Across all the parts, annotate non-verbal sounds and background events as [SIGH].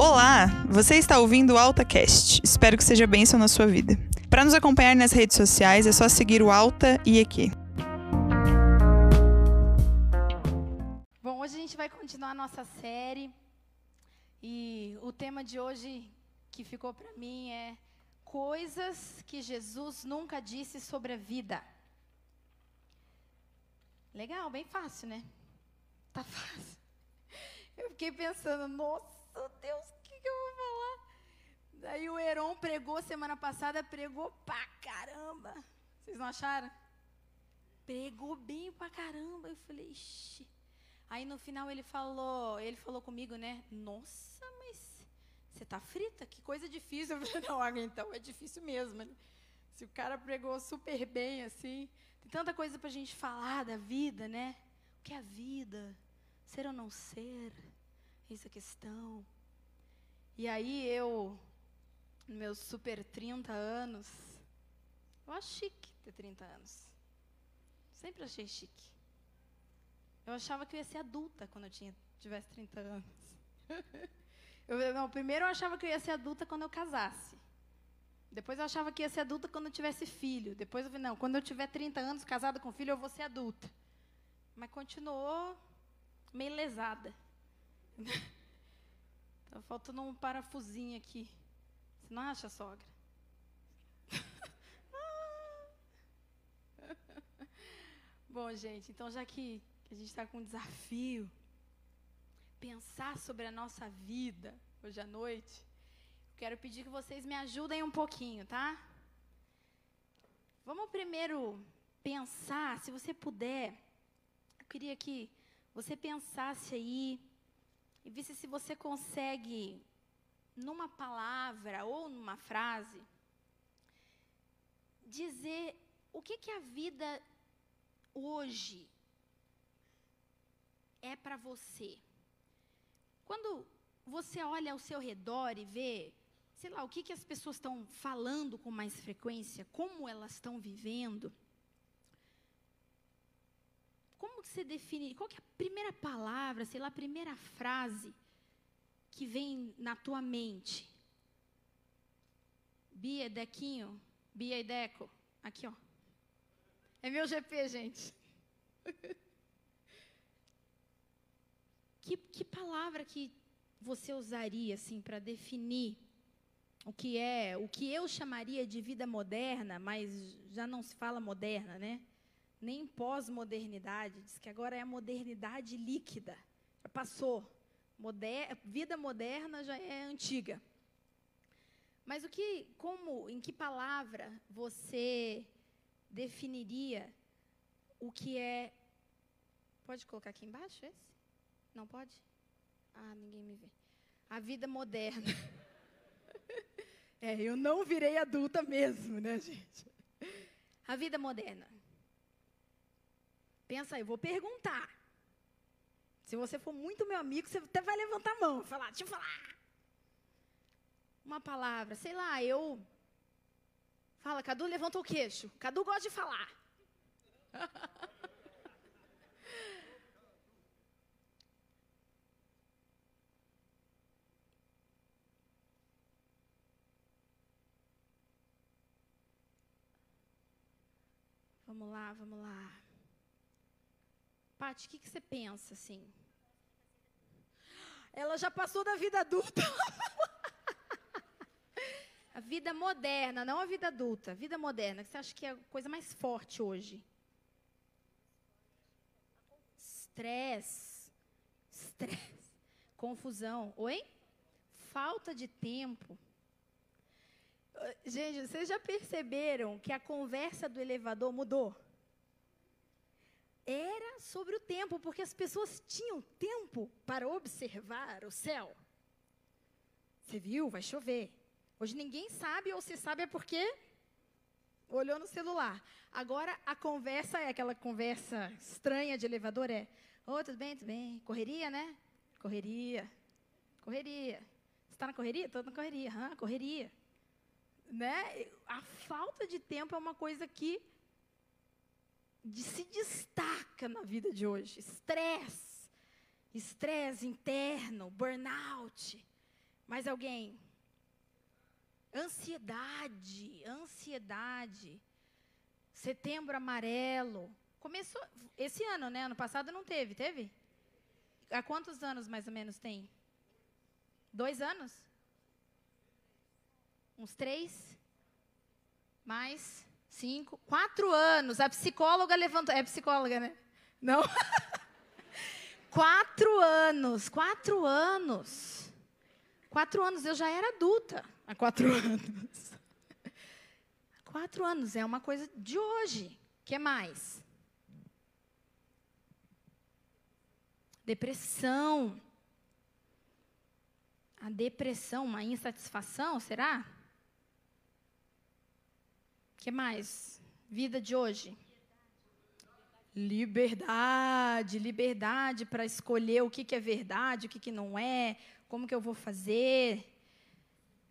Olá, você está ouvindo o AltaCast. Espero que seja bênção na sua vida. Para nos acompanhar nas redes sociais é só seguir o Alta e EQ. Bom, hoje a gente vai continuar a nossa série e o tema de hoje que ficou para mim é coisas que Jesus nunca disse sobre a vida. Legal, bem fácil, né? Tá fácil. [LAUGHS] Eu fiquei pensando, nossa Deus, o que, que eu vou falar? Daí o Heron pregou semana passada, pregou pra caramba. Vocês não acharam? Pregou bem pra caramba. Eu falei, ixi. Aí no final ele falou, ele falou comigo, né? Nossa, mas você tá frita? Que coisa difícil. Eu falei, [LAUGHS] não, então é difícil mesmo. Se o cara pregou super bem assim, tem tanta coisa pra gente falar da vida, né? O que é a vida? Ser ou não ser? Essa é questão. E aí eu, meus super 30 anos, eu acho chique ter 30 anos. Sempre achei chique. Eu achava que eu ia ser adulta quando eu tinha, tivesse 30 anos. [LAUGHS] eu, não, primeiro eu achava que eu ia ser adulta quando eu casasse. Depois eu achava que ia ser adulta quando eu tivesse filho. Depois eu falei, não, quando eu tiver 30 anos, casada com filho, eu vou ser adulta. Mas continuou meio lesada. [LAUGHS] Tá faltando um parafusinho aqui. Você não acha, sogra? [LAUGHS] Bom, gente, então já que, a gente está com um desafio, pensar sobre a nossa vida hoje à noite, quero pedir que vocês me ajudem um pouquinho, tá? Vamos primeiro pensar, se você puder, eu queria que você pensasse aí e visse se você consegue, numa palavra ou numa frase, dizer o que, que a vida hoje é para você. Quando você olha ao seu redor e vê, sei lá, o que, que as pessoas estão falando com mais frequência, como elas estão vivendo, como você define, qual é a primeira palavra, sei lá, a primeira frase que vem na tua mente? Bia, Dequinho, Bia e Deco, aqui ó. É meu GP, gente. [LAUGHS] que, que palavra que você usaria assim para definir o que é, o que eu chamaria de vida moderna, mas já não se fala moderna, né? Nem pós-modernidade, diz que agora é a modernidade líquida. Já passou. Moder vida moderna já é antiga. Mas o que, como, em que palavra você definiria o que é. Pode colocar aqui embaixo esse? Não pode? Ah, ninguém me vê. A vida moderna. [LAUGHS] é, eu não virei adulta mesmo, né, gente? A vida moderna. Pensa aí, eu vou perguntar. Se você for muito meu amigo, você até vai levantar a mão e falar, deixa eu falar. Uma palavra, sei lá, eu. Fala, Cadu levanta o queixo. Cadu gosta de falar. [LAUGHS] vamos lá, vamos lá. Paty, o que, que você pensa assim? Ela já passou da vida adulta. [LAUGHS] a vida moderna, não a vida adulta. A vida moderna, que você acha que é a coisa mais forte hoje? Estresse. Estresse. Confusão. Oi? Falta de tempo. Gente, vocês já perceberam que a conversa do elevador mudou? Era sobre o tempo, porque as pessoas tinham tempo para observar o céu. Você viu? Vai chover. Hoje ninguém sabe, ou se sabe é porque olhou no celular. Agora a conversa é aquela conversa estranha de elevador, é, oh, tudo bem, tudo bem. Correria, né? Correria. Correria. Você está na correria? Estou na correria. Hã? Correria. Né? A falta de tempo é uma coisa que de, se destaca na vida de hoje. Estresse, estresse interno, burnout, Mais alguém? Ansiedade, ansiedade. Setembro amarelo. Começou esse ano, né? Ano passado não teve, teve? Há quantos anos mais ou menos tem? Dois anos? Uns três? Mais? Cinco? Quatro anos. A psicóloga levantou. É psicóloga, né? Não? [LAUGHS] quatro anos. Quatro anos. Quatro anos. Eu já era adulta há quatro [LAUGHS] anos. Quatro anos é uma coisa de hoje. O que mais? Depressão. A depressão, uma insatisfação, será? Que mais? Vida de hoje. Liberdade, liberdade para escolher o que, que é verdade, o que, que não é, como que eu vou fazer.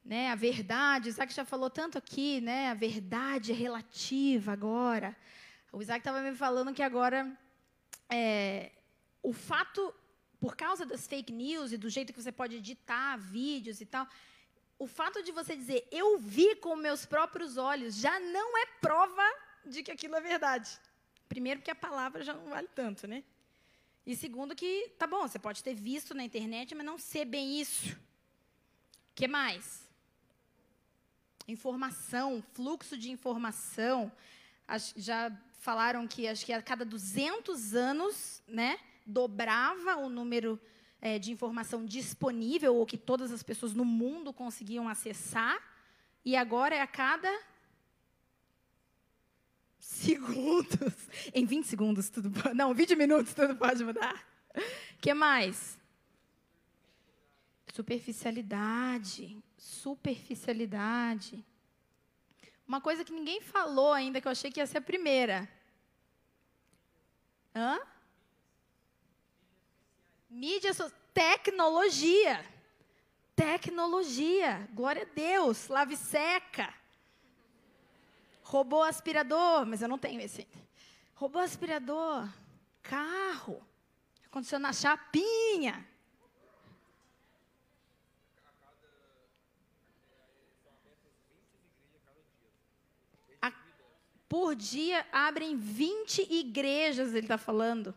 Né, a verdade, o Isaac já falou tanto aqui, né? A verdade é relativa agora. O Isaac estava me falando que agora é, o fato, por causa das fake news e do jeito que você pode editar vídeos e tal, o fato de você dizer eu vi com meus próprios olhos já não é prova de que aquilo é verdade. Primeiro, porque a palavra já não vale tanto, né? E segundo, que tá bom, você pode ter visto na internet, mas não ser bem isso. O que mais? Informação, fluxo de informação. Já falaram que acho que a cada 200 anos, né, dobrava o número é, de informação disponível, ou que todas as pessoas no mundo conseguiam acessar, e agora é a cada segundos. [LAUGHS] Em 20 segundos, tudo pode. Não, 20 minutos, tudo pode mudar. Que mais? Superficialidade. Superficialidade. Uma coisa que ninguém falou ainda, que eu achei que ia ser a primeira. Hã? Mídia social. Tecnologia. Tecnologia. Glória a Deus. Lave seca. Robô aspirador. Mas eu não tenho esse. Robô aspirador. Carro. Acondicionar chapinha. por dia abrem 20 igrejas, ele está falando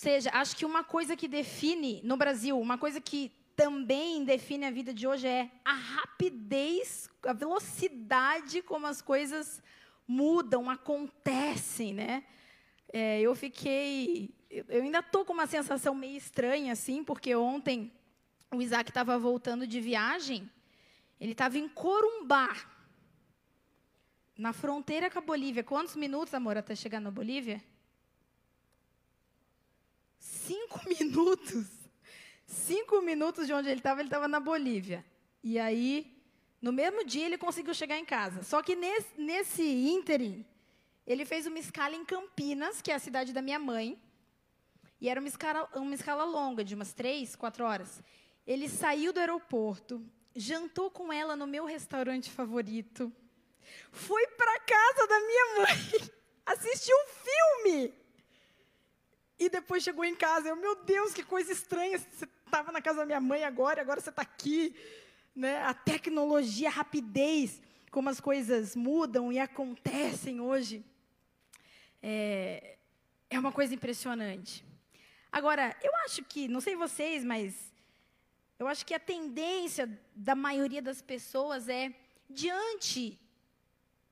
seja, acho que uma coisa que define no Brasil, uma coisa que também define a vida de hoje é a rapidez, a velocidade como as coisas mudam, acontecem, né? É, eu fiquei, eu ainda tô com uma sensação meio estranha assim, porque ontem o Isaac estava voltando de viagem, ele estava em Corumbá, na fronteira com a Bolívia. Quantos minutos, amor, até chegar na Bolívia? Cinco [LAUGHS] minutos. Cinco minutos de onde ele estava, ele estava na Bolívia. E aí, no mesmo dia, ele conseguiu chegar em casa. Só que nesse, nesse ínterim, ele fez uma escala em Campinas, que é a cidade da minha mãe. E era uma escala, uma escala longa, de umas três, quatro horas. Ele saiu do aeroporto, jantou com ela no meu restaurante favorito, foi para casa da minha mãe, [LAUGHS] assistiu um filme. E depois chegou em casa, eu, meu Deus, que coisa estranha, você estava na casa da minha mãe agora, agora você está aqui. Né? A tecnologia, a rapidez, como as coisas mudam e acontecem hoje, é, é uma coisa impressionante. Agora, eu acho que, não sei vocês, mas eu acho que a tendência da maioria das pessoas é, diante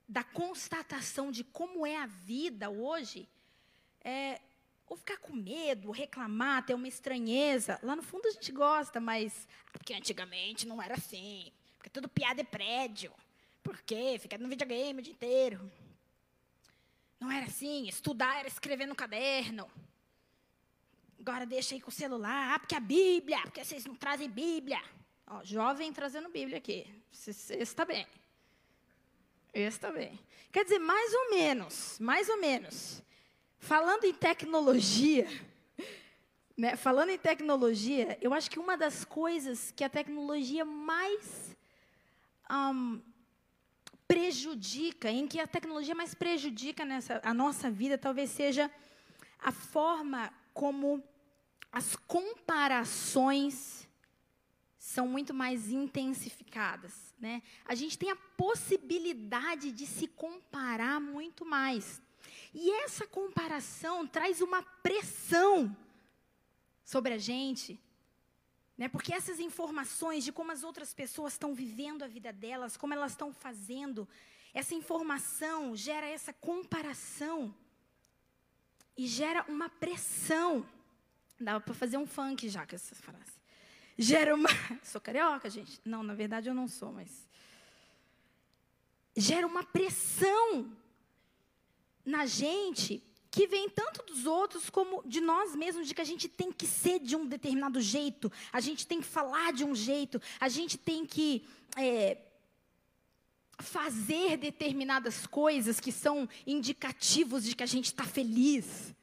da constatação de como é a vida hoje, é, ou ficar com medo, reclamar, ter uma estranheza. Lá no fundo a gente gosta, mas. Porque antigamente não era assim. Porque tudo piada é prédio. Por quê? Ficar no videogame o dia inteiro. Não era assim. Estudar era escrever no caderno. Agora deixa aí com o celular. Ah, porque a Bíblia. Porque vocês não trazem Bíblia. Ó, jovem trazendo Bíblia aqui. Esse está bem. Esse está bem. Quer dizer, mais ou menos. Mais ou menos. Falando em tecnologia, [LAUGHS] né, falando em tecnologia, eu acho que uma das coisas que a tecnologia mais um, prejudica, em que a tecnologia mais prejudica nessa, a nossa vida, talvez seja a forma como as comparações são muito mais intensificadas, né? A gente tem a possibilidade de se comparar muito mais. E essa comparação traz uma pressão sobre a gente, né? Porque essas informações de como as outras pessoas estão vivendo a vida delas, como elas estão fazendo, essa informação gera essa comparação e gera uma pressão. Dava para fazer um funk já com essa frase. Gera uma. [LAUGHS] Sou carioca, gente? Não, na verdade eu não sou, mas. Gera uma pressão na gente que vem tanto dos outros como de nós mesmos, de que a gente tem que ser de um determinado jeito, a gente tem que falar de um jeito, a gente tem que é, fazer determinadas coisas que são indicativos de que a gente está feliz.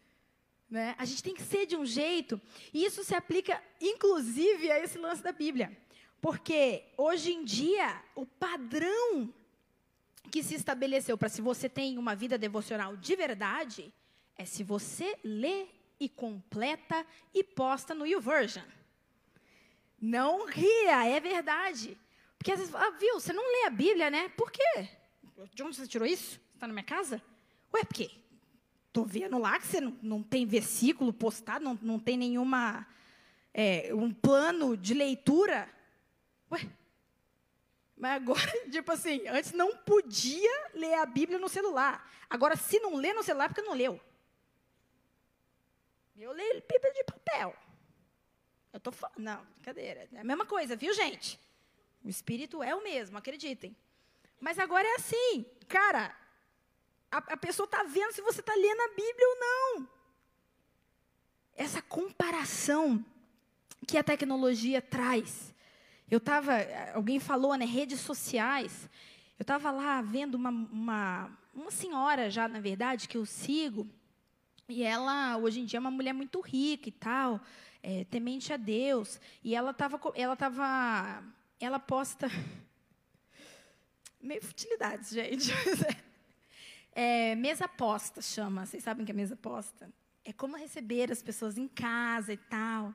Né? A gente tem que ser de um jeito, e isso se aplica inclusive a esse lance da Bíblia. Porque hoje em dia, o padrão que se estabeleceu para se você tem uma vida devocional de verdade é se você lê e completa e posta no YouVersion. Não ria, é verdade. Porque às vezes, ah, viu, você não lê a Bíblia, né? Por quê? De onde você tirou isso? Está na minha casa? Ué, por quê? Estou vendo lá que você não, não tem versículo postado, não, não tem nenhuma é, um plano de leitura. Ué, mas agora, [LAUGHS] tipo assim, antes não podia ler a Bíblia no celular. Agora, se não lê no celular, é porque não leu. Eu leio Bíblia de papel. Eu tô falando. Não, brincadeira. É a mesma coisa, viu, gente? O espírito é o mesmo, acreditem. Mas agora é assim, cara. A, a pessoa está vendo se você está lendo a Bíblia ou não. Essa comparação que a tecnologia traz eu estava, alguém falou, né, redes sociais. Eu estava lá vendo uma, uma, uma senhora já, na verdade, que eu sigo, e ela, hoje em dia, é uma mulher muito rica e tal, é, temente a Deus. E ela estava, ela tava, ela posta [LAUGHS] meio futilidades, gente. [LAUGHS] É, mesa posta chama. Vocês sabem que é mesa posta? É como receber as pessoas em casa e tal.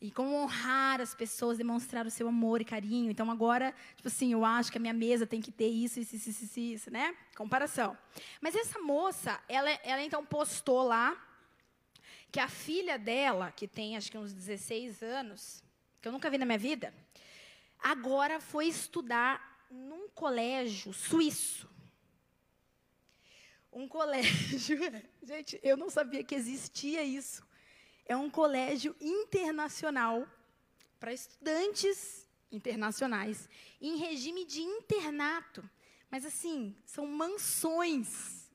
E como honrar as pessoas, demonstrar o seu amor e carinho. Então, agora, tipo assim, eu acho que a minha mesa tem que ter isso, isso, isso, isso, isso né? Comparação. Mas essa moça, ela, ela então postou lá que a filha dela, que tem acho que uns 16 anos, que eu nunca vi na minha vida, agora foi estudar num colégio suíço. Um colégio. [LAUGHS] Gente, eu não sabia que existia isso é um colégio internacional para estudantes internacionais em regime de internato. Mas assim, são mansões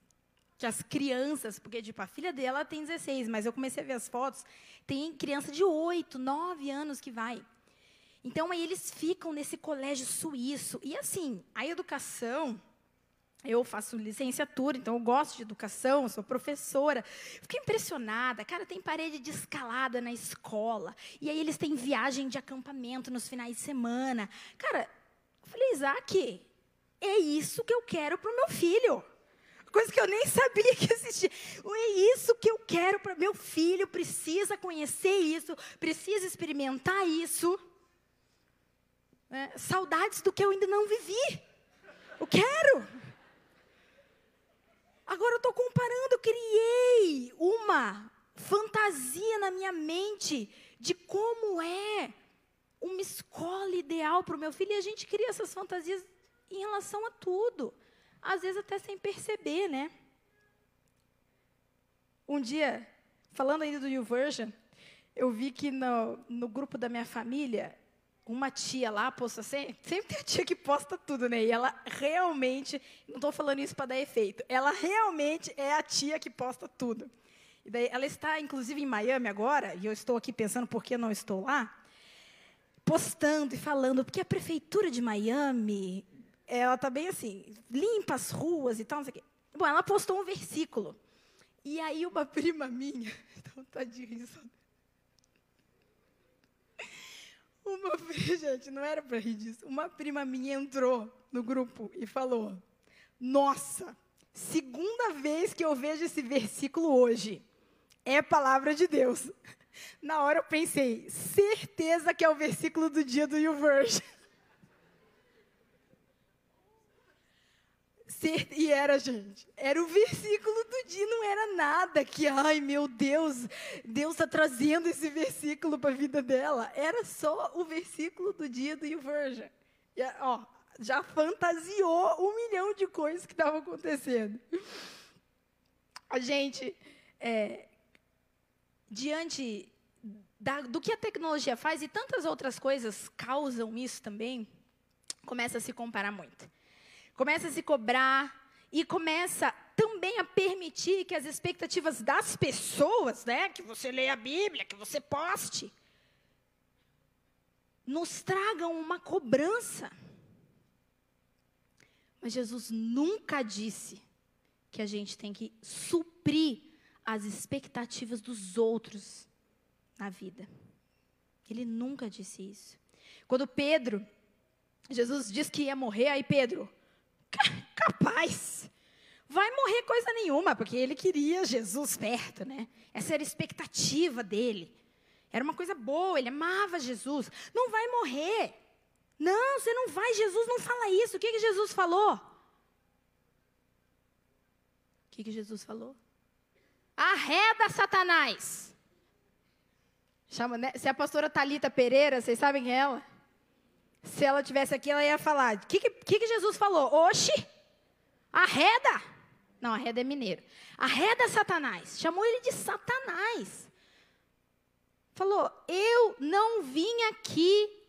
que as crianças, porque tipo, a filha dela tem 16, mas eu comecei a ver as fotos, tem criança de 8, 9 anos que vai. Então aí eles ficam nesse colégio suíço. E assim, a educação eu faço licenciatura, então eu gosto de educação, sou professora. Fiquei impressionada. Cara, tem parede de escalada na escola. E aí eles têm viagem de acampamento nos finais de semana. Cara, eu falei, Isaac, é isso que eu quero para o meu filho. Coisa que eu nem sabia que existia. É isso que eu quero para meu filho. Precisa conhecer isso, precisa experimentar isso. É, saudades do que eu ainda não vivi. Eu quero. Agora eu estou comparando, eu criei uma fantasia na minha mente de como é uma escola ideal para o meu filho. E a gente cria essas fantasias em relação a tudo. Às vezes até sem perceber, né? Um dia, falando ainda do YouVersion, eu vi que no, no grupo da minha família, uma tia lá posta sempre, sempre tem a tia que posta tudo, né? E ela realmente, não estou falando isso para dar efeito, ela realmente é a tia que posta tudo. E daí ela está, inclusive, em Miami agora, e eu estou aqui pensando por que não estou lá, postando e falando, porque a prefeitura de Miami, ela está bem assim, limpa as ruas e tal, não sei o quê. Bom, ela postou um versículo. E aí uma [LAUGHS] prima minha, [LAUGHS] então tá de risada. Uma [LAUGHS] gente, não era para rir disso. Uma prima minha entrou no grupo e falou: Nossa, segunda vez que eu vejo esse versículo hoje. É palavra de Deus. [LAUGHS] Na hora eu pensei, certeza que é o versículo do dia do YouVersion. [LAUGHS] E era, gente, era o versículo do dia, não era nada que, ai meu Deus, Deus está trazendo esse versículo para a vida dela. Era só o versículo do dia do YouVersion. E, ó, já fantasiou um milhão de coisas que estavam acontecendo. A gente, é, diante da, do que a tecnologia faz e tantas outras coisas causam isso também, começa a se comparar muito. Começa a se cobrar e começa também a permitir que as expectativas das pessoas, né, que você leia a Bíblia, que você poste, nos tragam uma cobrança. Mas Jesus nunca disse que a gente tem que suprir as expectativas dos outros na vida. Ele nunca disse isso. Quando Pedro, Jesus disse que ia morrer, aí Pedro, capaz, vai morrer coisa nenhuma, porque ele queria Jesus perto, né? Essa era a expectativa dele. Era uma coisa boa, ele amava Jesus. Não vai morrer. Não, você não vai, Jesus não fala isso. O que, que Jesus falou? O que, que Jesus falou? Arreda Satanás. Chama, né? Se a pastora Talita Pereira, vocês sabem quem é ela? Se ela tivesse aqui, ela ia falar: o que, que, que, Jesus falou? Oxi, arreda. Não, arreda é mineiro. Arreda Satanás. Chamou ele de Satanás. Falou: Eu não vim aqui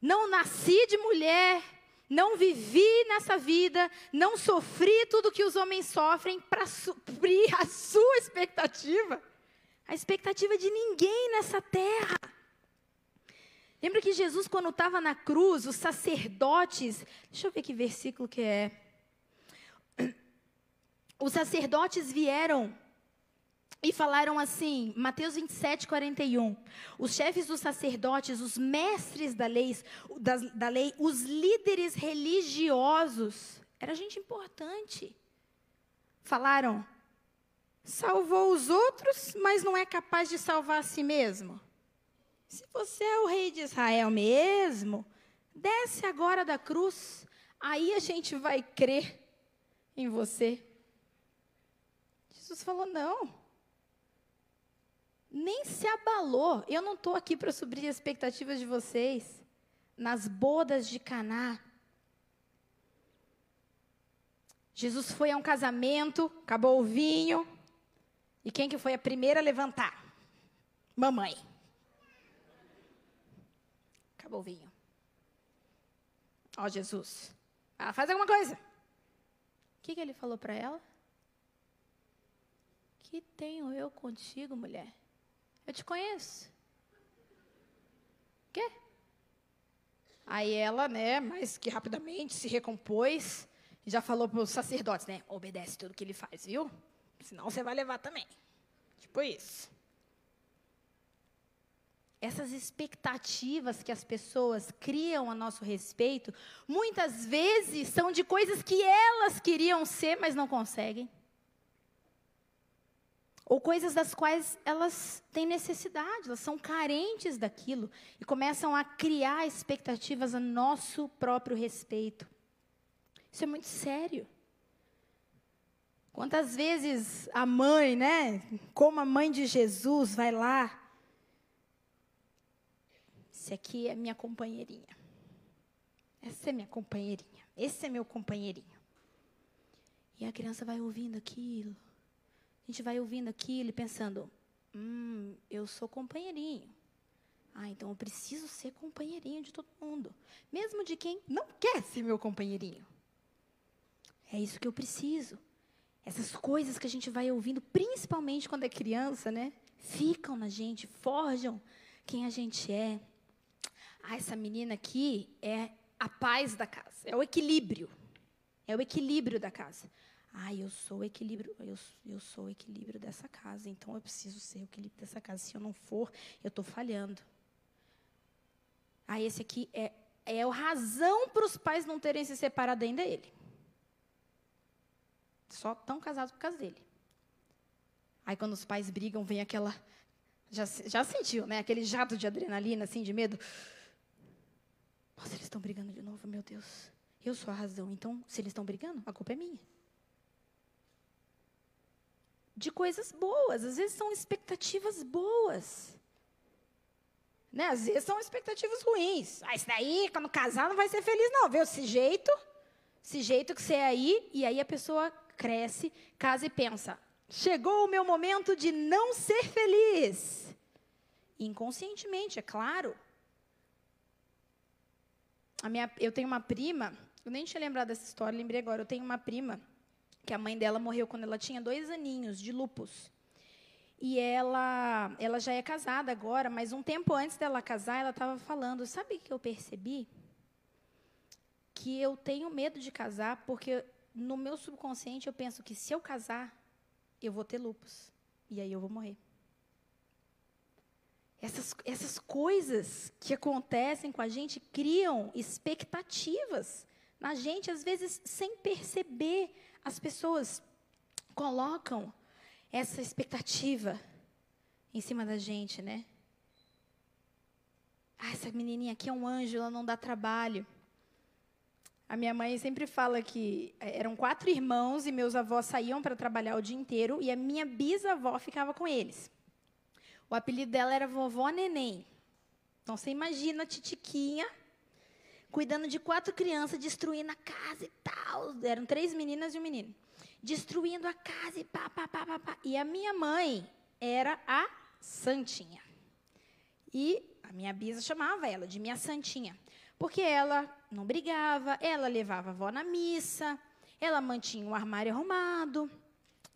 não nasci de mulher, não vivi nessa vida, não sofri tudo que os homens sofrem para suprir [LAUGHS] a sua expectativa, a expectativa de ninguém nessa terra. Lembra que Jesus, quando estava na cruz, os sacerdotes, deixa eu ver que versículo que é. [CLEARS THROAT] Os sacerdotes vieram e falaram assim, Mateus 27, 41. Os chefes dos sacerdotes, os mestres da lei, da, da lei, os líderes religiosos, era gente importante. Falaram, salvou os outros, mas não é capaz de salvar a si mesmo. Se você é o rei de Israel mesmo, desce agora da cruz, aí a gente vai crer em você. Jesus falou: não nem se abalou. Eu não estou aqui para subir as expectativas de vocês. Nas bodas de Caná. Jesus foi a um casamento, acabou o vinho. E quem que foi a primeira a levantar? Mamãe. Acabou o vinho. Ó oh, Jesus. Ah, faz alguma coisa. O que, que ele falou para ela? Que tenho eu contigo, mulher? Eu te conheço. Quê? Aí ela, né, mais que rapidamente se recompôs e já falou para os sacerdotes, né? Obedece tudo que ele faz, viu? Senão você vai levar também. Tipo isso. Essas expectativas que as pessoas criam a nosso respeito, muitas vezes são de coisas que elas queriam ser, mas não conseguem ou coisas das quais elas têm necessidade, elas são carentes daquilo e começam a criar expectativas a nosso próprio respeito. Isso é muito sério. Quantas vezes a mãe, né, como a mãe de Jesus, vai lá, esse aqui é minha companheirinha. Essa é minha companheirinha. Esse é meu companheirinho. E a criança vai ouvindo aquilo a gente vai ouvindo aquilo e pensando: hum, eu sou companheirinho. Ah, então eu preciso ser companheirinho de todo mundo, mesmo de quem não quer ser meu companheirinho. É isso que eu preciso. Essas coisas que a gente vai ouvindo, principalmente quando é criança, né? Ficam na gente, forjam quem a gente é. Ah, essa menina aqui é a paz da casa, é o equilíbrio. É o equilíbrio da casa. Ah, eu sou o equilíbrio, eu, eu sou o equilíbrio dessa casa, então eu preciso ser o equilíbrio dessa casa. Se eu não for, eu estou falhando. Ah, esse aqui é, é a razão para os pais não terem se separado ainda ele. Só estão casados por causa dele. Aí quando os pais brigam, vem aquela Já, já sentiu, né? Aquele jato de adrenalina, assim, de medo. Nossa, eles estão brigando de novo, meu Deus. Eu sou a razão. Então, se eles estão brigando, a culpa é minha. De coisas boas. Às vezes são expectativas boas. Né? Às vezes são expectativas ruins. Ah, isso daí, quando casar, não vai ser feliz, não. Vê esse jeito, esse jeito que você é aí, e aí a pessoa cresce, casa e pensa: chegou o meu momento de não ser feliz. Inconscientemente, é claro. A minha, eu tenho uma prima, eu nem tinha lembrado dessa história, lembrei agora. Eu tenho uma prima que a mãe dela morreu quando ela tinha dois aninhos de lupus. E ela, ela já é casada agora, mas um tempo antes dela casar, ela estava falando: sabe o que eu percebi? Que eu tenho medo de casar porque no meu subconsciente eu penso que se eu casar, eu vou ter lupus. E aí eu vou morrer. Essas, essas coisas que acontecem com a gente criam expectativas na gente, às vezes sem perceber. As pessoas colocam essa expectativa em cima da gente, né? Ah, essa menininha aqui é um anjo, ela não dá trabalho. A minha mãe sempre fala que eh, eram quatro irmãos e meus avós saíam para trabalhar o dia inteiro e a minha bisavó ficava com eles. O apelido dela era Vovó Neném. Então você imagina a titiquinha cuidando de quatro crianças, destruindo a casa e tal. Eram três meninas e um menino. Destruindo a casa e pá, pá, pá, pá, pá. E a minha mãe era a Santinha. E a minha bisa chamava ela de minha Santinha. Porque ela não brigava, ela levava a avó na missa, ela mantinha o armário arrumado.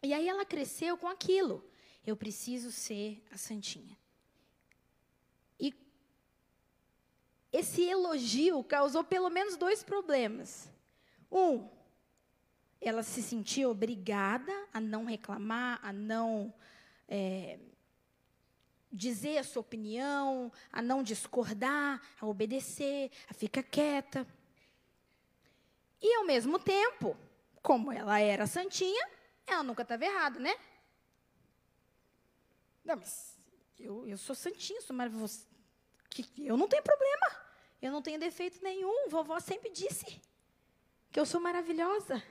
E aí ela cresceu com aquilo. Eu preciso ser a santinha. E esse elogio causou pelo menos dois problemas. Um, ela se sentia obrigada a não reclamar, a não é, dizer a sua opinião, a não discordar, a obedecer, a ficar quieta. E, ao mesmo tempo, como ela era santinha, ela nunca estava errada, né? Não, mas eu, eu sou santinha, sou maravilhosa. Eu não tenho problema. Eu não tenho defeito nenhum. Vovó sempre disse que eu sou maravilhosa.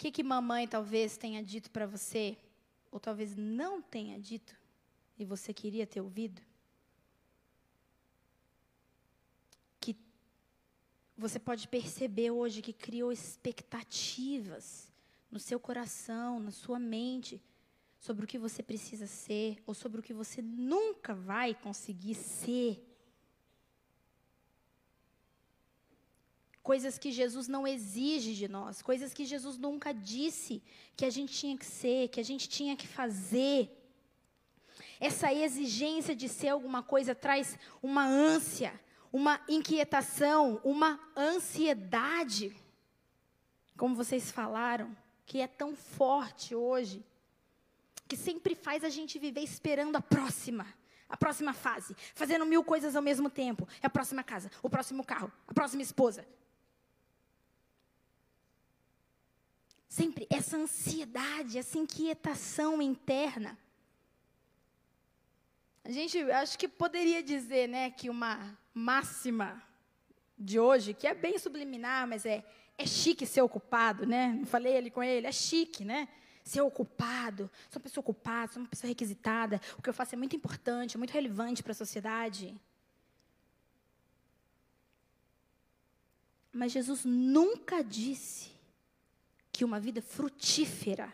que, que mamãe talvez tenha dito para você, ou talvez não tenha dito, e você queria ter ouvido? Que você pode perceber hoje que criou expectativas no seu coração, na sua mente, sobre o que você precisa ser, ou sobre o que você nunca vai conseguir ser. coisas que Jesus não exige de nós, coisas que Jesus nunca disse que a gente tinha que ser, que a gente tinha que fazer. Essa exigência de ser alguma coisa traz uma ânsia, uma inquietação, uma ansiedade, como vocês falaram, que é tão forte hoje, que sempre faz a gente viver esperando a próxima a próxima fase, fazendo mil coisas ao mesmo tempo. É a próxima casa, o próximo carro, a próxima esposa, Sempre essa ansiedade, essa inquietação interna. A gente, acho que poderia dizer, né, que uma máxima de hoje, que é bem subliminar, mas é, é chique ser ocupado, né? Não falei ali com ele, é chique, né? Ser ocupado, sou uma pessoa ocupada, sou uma pessoa requisitada, o que eu faço é muito importante, é muito relevante para a sociedade. Mas Jesus nunca disse que uma vida frutífera,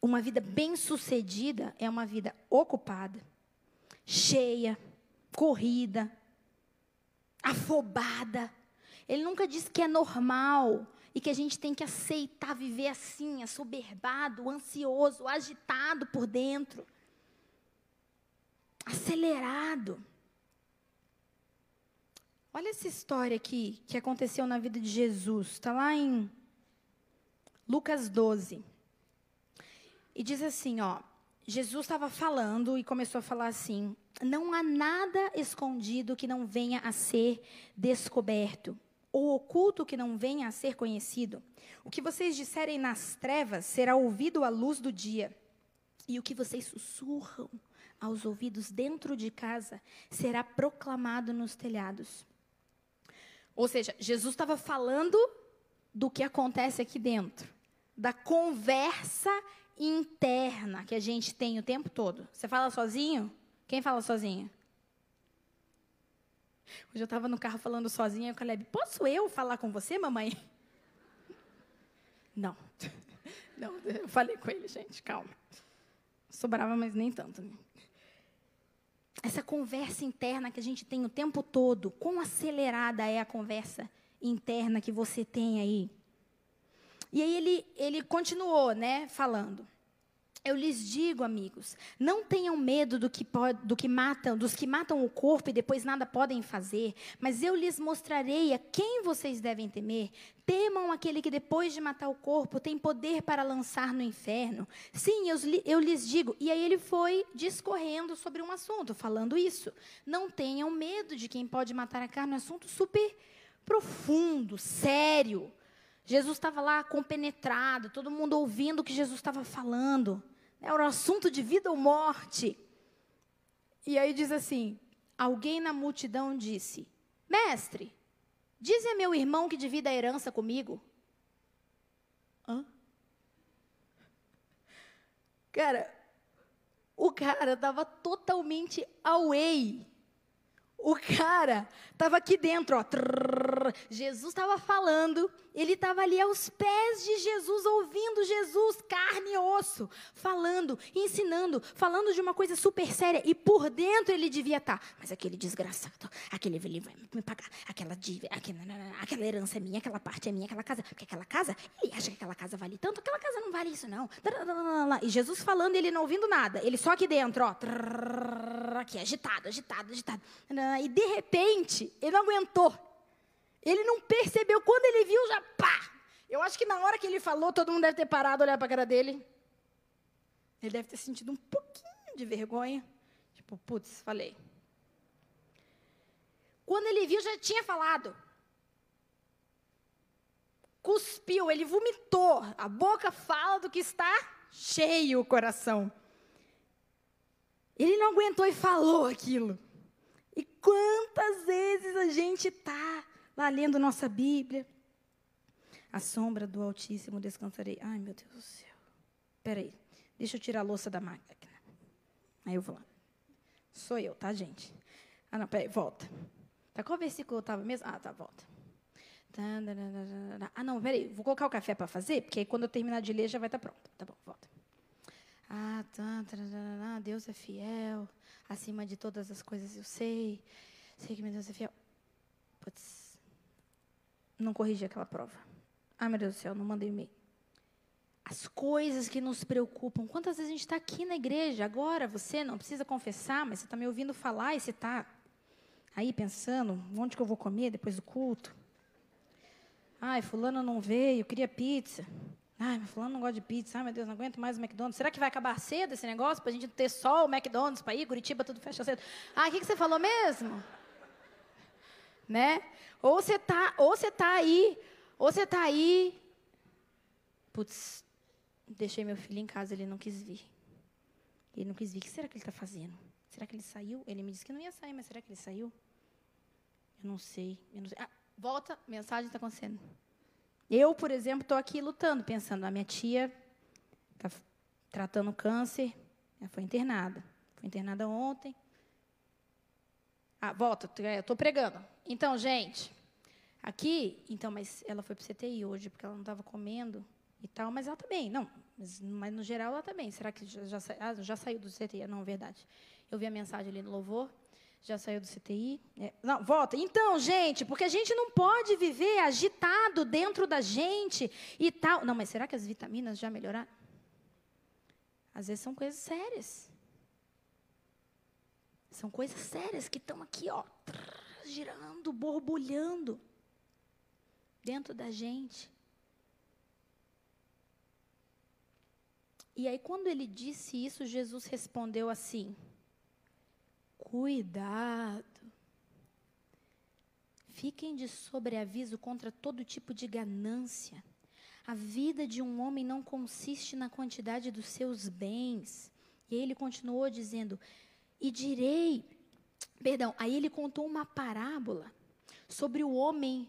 uma vida bem-sucedida, é uma vida ocupada, cheia, corrida, afobada. Ele nunca disse que é normal e que a gente tem que aceitar viver assim, assoberbado, ansioso, agitado por dentro, acelerado. Olha essa história aqui que aconteceu na vida de Jesus. Está lá em Lucas 12. E diz assim, ó, Jesus estava falando e começou a falar assim: Não há nada escondido que não venha a ser descoberto, ou oculto que não venha a ser conhecido. O que vocês disserem nas trevas será ouvido à luz do dia, e o que vocês sussurram aos ouvidos dentro de casa será proclamado nos telhados. Ou seja, Jesus estava falando do que acontece aqui dentro, da conversa interna que a gente tem o tempo todo. Você fala sozinho? Quem fala sozinho? Hoje eu estava no carro falando sozinha e o Caleb, posso eu falar com você, mamãe? Não. [LAUGHS] Não, eu falei com ele, gente, calma. Sou brava, mas nem tanto. Né? Essa conversa interna que a gente tem o tempo todo, quão acelerada é a conversa interna que você tem aí? E aí ele, ele continuou, né, falando. Eu lhes digo, amigos, não tenham medo do que, do que matam, dos que matam o corpo e depois nada podem fazer, mas eu lhes mostrarei a quem vocês devem temer. Temam aquele que depois de matar o corpo tem poder para lançar no inferno. Sim, eu, eu lhes digo. E aí ele foi discorrendo sobre um assunto, falando isso. Não tenham medo de quem pode matar a carne, um assunto super profundo, sério. Jesus estava lá compenetrado, todo mundo ouvindo o que Jesus estava falando. Era um assunto de vida ou morte. E aí diz assim: alguém na multidão disse: Mestre, dize a meu irmão que divida a herança comigo. Hã? Cara, o cara estava totalmente away o cara estava aqui dentro, ó. Trrr, Jesus estava falando, ele estava ali aos pés de Jesus, ouvindo Jesus, carne e osso, falando, ensinando, falando de uma coisa super séria. E por dentro ele devia estar. Tá, mas aquele desgraçado, aquele ele vai me pagar, aquela dívida, aquela, aquela herança é minha, aquela parte é minha, aquela casa. Porque aquela casa, ele acha que aquela casa vale tanto, aquela casa não vale isso, não. E Jesus falando, ele não ouvindo nada. Ele só aqui dentro, ó. Aqui, agitado, agitado, agitado. E de repente, ele não aguentou. Ele não percebeu. Quando ele viu, já pá! Eu acho que na hora que ele falou, todo mundo deve ter parado, olhar para a cara dele. Ele deve ter sentido um pouquinho de vergonha. Tipo, putz, falei. Quando ele viu, já tinha falado. Cuspiu, ele vomitou. A boca fala do que está cheio o coração. Ele não aguentou e falou aquilo. E quantas vezes a gente está lá lendo nossa Bíblia? A sombra do Altíssimo descansarei. Ai, meu Deus do céu. Espera aí, deixa eu tirar a louça da máquina. Aí eu vou lá. Sou eu, tá, gente? Ah, não, peraí, volta. Tá, qual versículo estava mesmo? Ah, tá, volta. Ah, não, peraí, vou colocar o café para fazer, porque aí quando eu terminar de ler já vai estar tá pronto. Tá bom, volta. Ah, tá, Deus é fiel acima de todas as coisas eu sei, sei que meu Deus é fiel. Putz, não corrigi aquela prova. Ai, meu Deus do céu, não mandei e-mail. As coisas que nos preocupam. Quantas vezes a gente está aqui na igreja, agora você não precisa confessar, mas você está me ouvindo falar e você está aí pensando, onde que eu vou comer depois do culto? Ai, fulano não veio, queria pizza. Ai, mas fulano não gosta de pizza. Ai, meu Deus, não aguento mais o McDonald's. Será que vai acabar cedo esse negócio para a gente ter só o McDonald's para ir? Curitiba tudo fecha cedo. Ah, o que, que você falou mesmo? Né? Ou você tá, ou você tá aí, ou você tá aí. Putz, deixei meu filho em casa, ele não quis vir. Ele não quis vir. O que será que ele está fazendo? Será que ele saiu? Ele me disse que não ia sair, mas será que ele saiu? Eu não sei. Eu não sei. Ah, volta, mensagem está acontecendo. Eu, por exemplo, estou aqui lutando, pensando, a minha tia está tratando câncer, ela foi internada. Foi internada ontem. Ah, volta, estou pregando. Então, gente, aqui, então, mas ela foi para o CTI hoje, porque ela não estava comendo e tal, mas ela está bem. Não, mas, mas, no geral ela está bem. Será que já, já, ah, já saiu do CTI? Não, verdade. Eu vi a mensagem ali no louvor já saiu do CTI? É, não, volta. Então, gente, porque a gente não pode viver agitado dentro da gente e tal. Não, mas será que as vitaminas já melhoraram? Às vezes são coisas sérias. São coisas sérias que estão aqui, ó, girando, borbulhando dentro da gente. E aí, quando ele disse isso, Jesus respondeu assim: Cuidado. Fiquem de sobreaviso contra todo tipo de ganância. A vida de um homem não consiste na quantidade dos seus bens. E ele continuou dizendo: E direi, perdão, aí ele contou uma parábola sobre o homem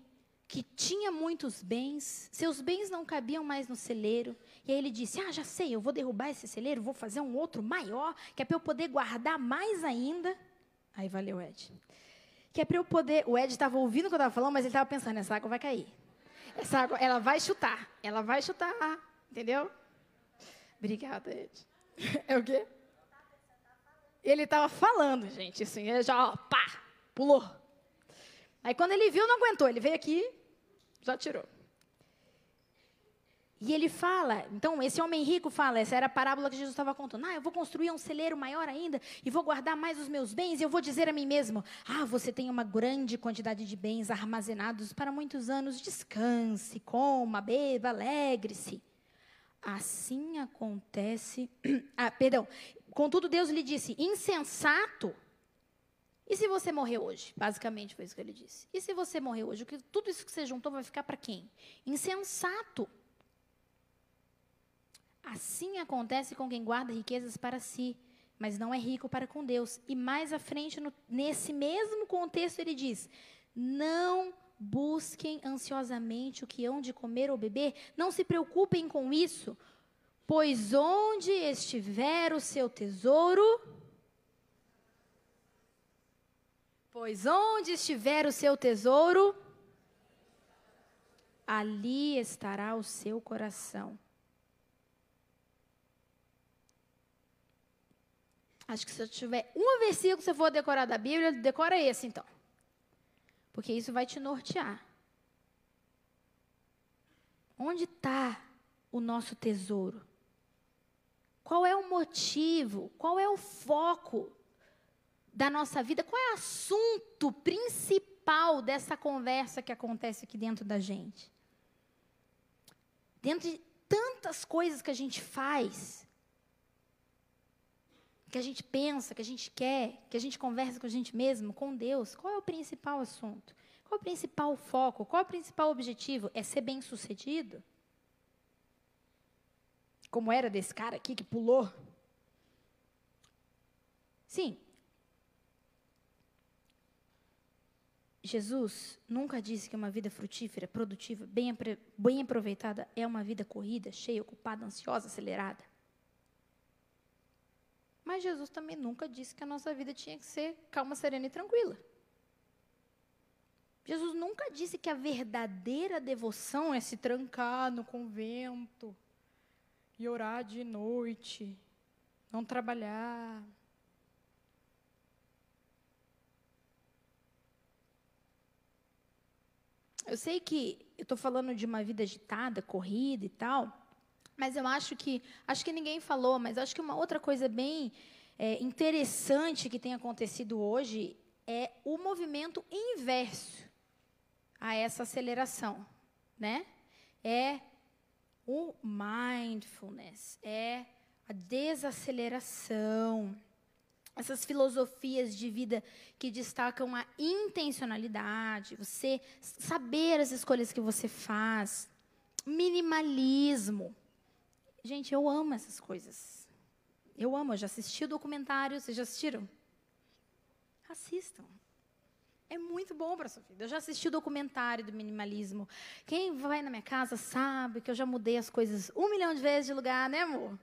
que tinha muitos bens, seus bens não cabiam mais no celeiro. E aí ele disse: Ah, já sei, eu vou derrubar esse celeiro, vou fazer um outro maior, que é para eu poder guardar mais ainda. Aí valeu, Ed. Que é para eu poder. O Ed estava ouvindo o que eu estava falando, mas ele estava pensando: essa água vai cair. Essa água, ela vai chutar. Ela vai chutar. Entendeu? Obrigada, Ed. [LAUGHS] É o quê? Ele estava falando, gente, assim, ele já, ó, pá, pulou. Aí quando ele viu, não aguentou. Ele veio aqui, já tirou. E ele fala, então esse homem rico fala, essa era a parábola que Jesus estava contando. Ah, eu vou construir um celeiro maior ainda e vou guardar mais os meus bens e eu vou dizer a mim mesmo: Ah, você tem uma grande quantidade de bens armazenados para muitos anos. Descanse, coma, beba, alegre-se. Assim acontece. [CLEARS THROAT] Ah, perdão. Contudo, Deus lhe disse: insensato. E se você morrer hoje? Basicamente foi isso que ele disse. E se você morrer hoje? Tudo isso que você juntou vai ficar para quem? Insensato. Assim acontece com quem guarda riquezas para si, mas não é rico para com Deus. E mais à frente, no, nesse mesmo contexto, ele diz: Não busquem ansiosamente o que hão de comer ou beber, não se preocupem com isso, pois onde estiver o seu tesouro, pois onde estiver o seu tesouro, ali estará o seu coração. Acho que se eu tiver um versículo que você for decorar da Bíblia, decora esse então. Porque isso vai te nortear. Onde está o nosso tesouro? Qual é o motivo? Qual é o foco da nossa vida? Qual é o assunto principal dessa conversa que acontece aqui dentro da gente? Dentro de tantas coisas que a gente faz, que a gente pensa, que a gente quer, que a gente conversa com a gente mesmo, com Deus, qual é o principal assunto? Qual é o principal foco? Qual é o principal objetivo? É ser bem-sucedido? Como era desse cara aqui que pulou? Sim. Jesus nunca disse que uma vida frutífera, produtiva, bem, bem aproveitada é uma vida corrida, cheia, ocupada, ansiosa, acelerada. Mas Jesus também nunca disse que a nossa vida tinha que ser calma, serena e tranquila. Jesus nunca disse que a verdadeira devoção é se trancar no convento e orar de noite, não trabalhar. Eu sei que eu estou falando de uma vida agitada, corrida e tal, mas eu acho que, acho que ninguém falou, mas acho que uma outra coisa bem é, interessante que tem acontecido hoje é o movimento inverso a essa aceleração, né? É o mindfulness, é a desaceleração, essas filosofias de vida que destacam a intencionalidade, você saber as escolhas que você faz, minimalismo. Gente, eu amo essas coisas. Eu amo, eu já assisti o documentário, vocês já assistiram? Assistam. É muito bom para sua vida. Eu já assisti o documentário do minimalismo. Quem vai na minha casa sabe que eu já mudei as coisas um milhão de vezes de lugar, né, amor?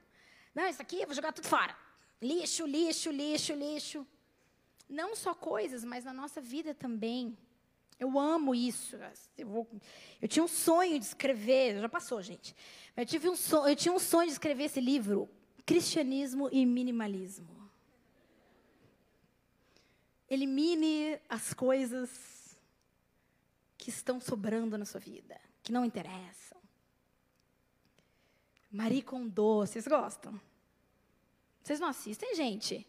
Não, isso aqui eu vou jogar tudo fora. Lixo, lixo, lixo, lixo. Não só coisas, mas na nossa vida também. Eu amo isso. Eu, vou, eu tinha um sonho de escrever, já passou, gente. Eu, tive um eu tinha um sonho de escrever esse livro, Cristianismo e Minimalismo. Elimine as coisas que estão sobrando na sua vida, que não interessam. Marie Kondo, vocês gostam? Vocês não assistem, gente?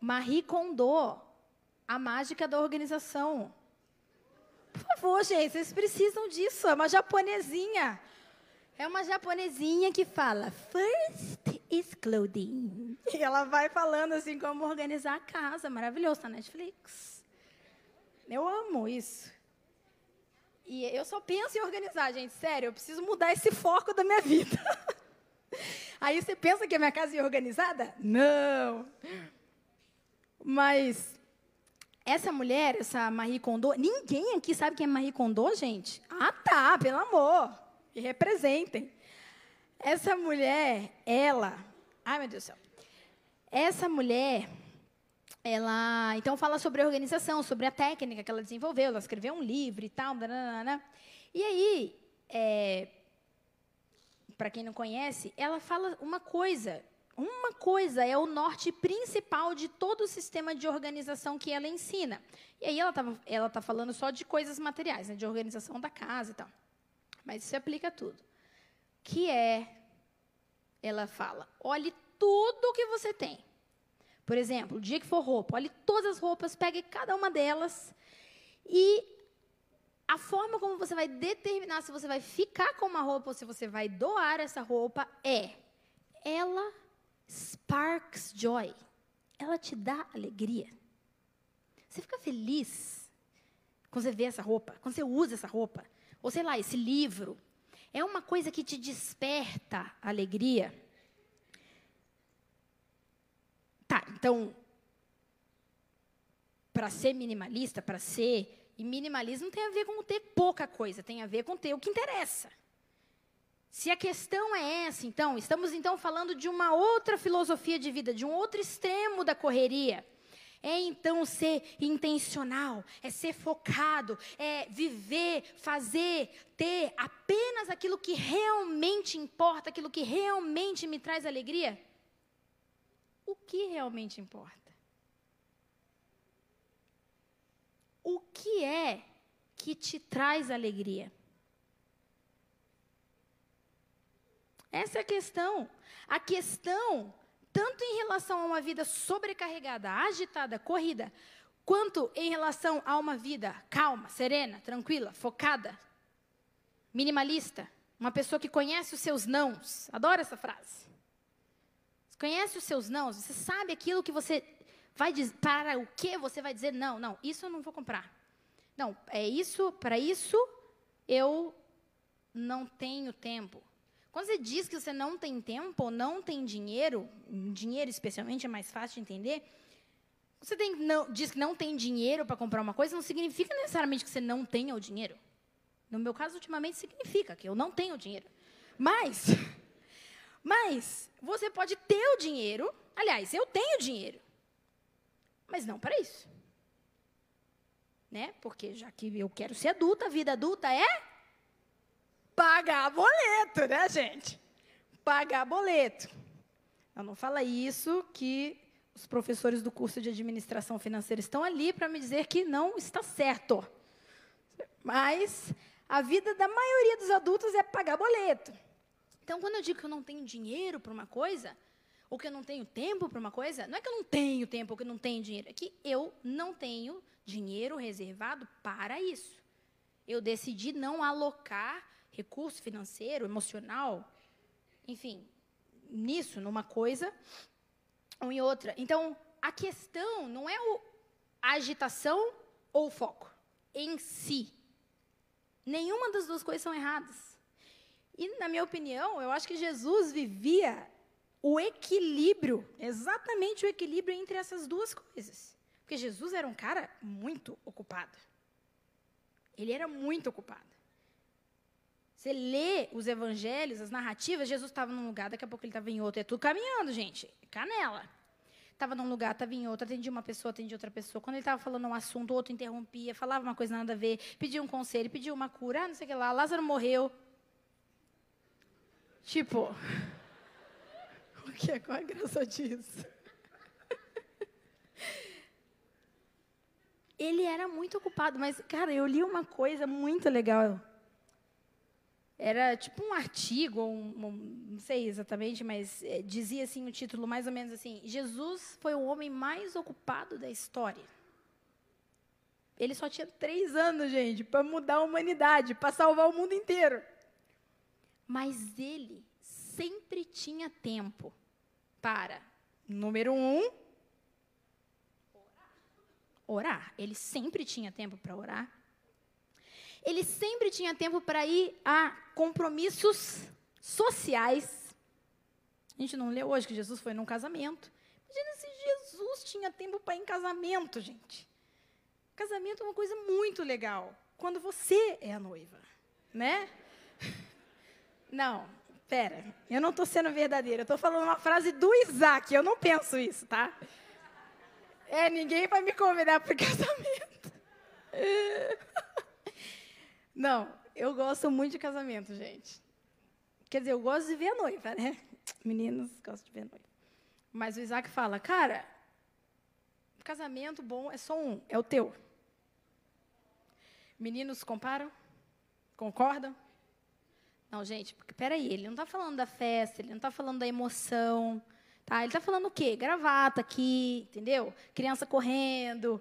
Marie Kondo, a mágica da organização. Por favor, gente, vocês precisam disso. É uma japonesinha. É uma japonesinha que fala: First is clothing. E ela vai falando assim como organizar a casa. Maravilhoso, tá Netflix. Eu amo isso. E eu só penso em organizar, gente. Sério, eu preciso mudar esse foco da minha vida. [LAUGHS] Aí você pensa que a minha casa é organizada? Não. Mas essa mulher, essa Marie Kondo, ninguém aqui sabe quem é Marie Kondo, gente? Ah, tá, pelo amor. Me representem. Essa mulher, ela. Ai, meu Deus do céu. Essa mulher, ela então fala sobre a organização, sobre a técnica que ela desenvolveu. Ela escreveu um livro e tal. Nanana. E aí, é, para quem não conhece, ela fala uma coisa uma coisa é o norte principal de todo o sistema de organização que ela ensina. E aí ela está ela tá falando só de coisas materiais, né, de organização da casa e tal. Mas isso aplica a tudo. Que é, ela fala, olhe tudo que você tem. Por exemplo, o dia que for roupa, olhe todas as roupas, pegue cada uma delas e a forma como você vai determinar se você vai ficar com uma roupa ou se você vai doar essa roupa é ela sparks joy. Ela te dá alegria. Você fica feliz quando você vê essa roupa, quando você usa essa roupa, ou sei lá, esse livro. É uma coisa que te desperta alegria. Tá, então, para ser minimalista, para ser. E minimalismo tem a ver com ter pouca coisa, tem a ver com ter o que interessa. Se a questão é essa, então, estamos então falando de uma outra filosofia de vida, de um outro extremo da correria. É então ser intencional, é ser focado, é viver, fazer, ter apenas aquilo que realmente importa, aquilo que realmente me traz alegria? O que realmente importa? O que é que te traz alegria? Essa é a questão. A questão, tanto em relação a uma vida sobrecarregada, agitada, corrida, quanto em relação a uma vida calma, serena, tranquila, focada, minimalista, uma pessoa que conhece os seus nãos. Adoro essa frase. Conhece os seus nãos, você sabe aquilo que você vai dizer, para o que você vai dizer não, não, isso eu não vou comprar. Não, é isso, para isso eu não tenho tempo. Quando você diz que você não tem tempo ou não tem dinheiro, dinheiro especialmente é mais fácil de entender. Você tem, não, diz que não tem dinheiro para comprar uma coisa, não significa necessariamente que você não tenha o dinheiro. No meu caso, ultimamente, significa que eu não tenho dinheiro. Mas, [LAUGHS] mas você pode ter o dinheiro. Aliás, eu tenho dinheiro, mas não para isso, né? Porque já que eu quero ser adulta, a vida adulta é pagar boleto, né, gente? Pagar boleto. Eu não fala isso que os professores do curso de administração financeira estão ali para me dizer que não está certo. Mas a vida da maioria dos adultos é pagar boleto. Então, quando eu digo que eu não tenho dinheiro para uma coisa, ou que eu não tenho tempo para uma coisa, não é que eu não tenho tempo ou que eu não tenho dinheiro, é que eu não tenho dinheiro reservado para isso. Eu decidi não alocar recurso financeiro, emocional, enfim, nisso, numa coisa ou em outra. Então, a questão não é o, a agitação ou o foco em si. Nenhuma das duas coisas são erradas. E, na minha opinião, eu acho que Jesus vivia o equilíbrio, exatamente o equilíbrio entre essas duas coisas. Porque Jesus era um cara muito ocupado. Ele era muito ocupado. Você lê os evangelhos, as narrativas, Jesus estava num lugar, daqui a pouco ele estava em outro. É tudo caminhando, gente. Canela. Estava num lugar, estava em outro, atendia uma pessoa, atendia outra pessoa. Quando ele estava falando um assunto, o outro interrompia, falava uma coisa nada a ver, pedia um conselho, pedia uma cura, ah, não sei o que lá. Lázaro morreu. Tipo, [LAUGHS] o que é? Qual é a graça disso? [LAUGHS] ele era muito ocupado, mas, cara, eu li uma coisa muito legal era tipo um artigo, um, um, não sei exatamente, mas é, dizia assim o título mais ou menos assim: Jesus foi o homem mais ocupado da história. Ele só tinha três anos, gente, para mudar a humanidade, para salvar o mundo inteiro. Mas ele sempre tinha tempo para, número um, orar. Ele sempre tinha tempo para orar. Ele sempre tinha tempo para ir a compromissos sociais. A gente não leu hoje que Jesus foi num casamento. Imagina se Jesus tinha tempo para ir em casamento, gente. Casamento é uma coisa muito legal. Quando você é a noiva, né? [LAUGHS] Não, pera. Eu não estou sendo verdadeira. Eu estou falando uma frase do Isaac. Eu não penso isso, tá? É, ninguém vai me convidar para [LAUGHS] casamento. Não, eu gosto muito de casamento, gente. Quer dizer, eu gosto de ver a noiva, né? [LAUGHS] Meninos gostam de ver a noiva. Mas o Isaac fala, cara, casamento bom é só um, é o teu. Meninos comparam? Concordam? Não, gente, porque peraí, ele não está falando da festa, ele não está falando da emoção, tá? Ele está falando o quê? Gravata aqui, entendeu? Criança correndo,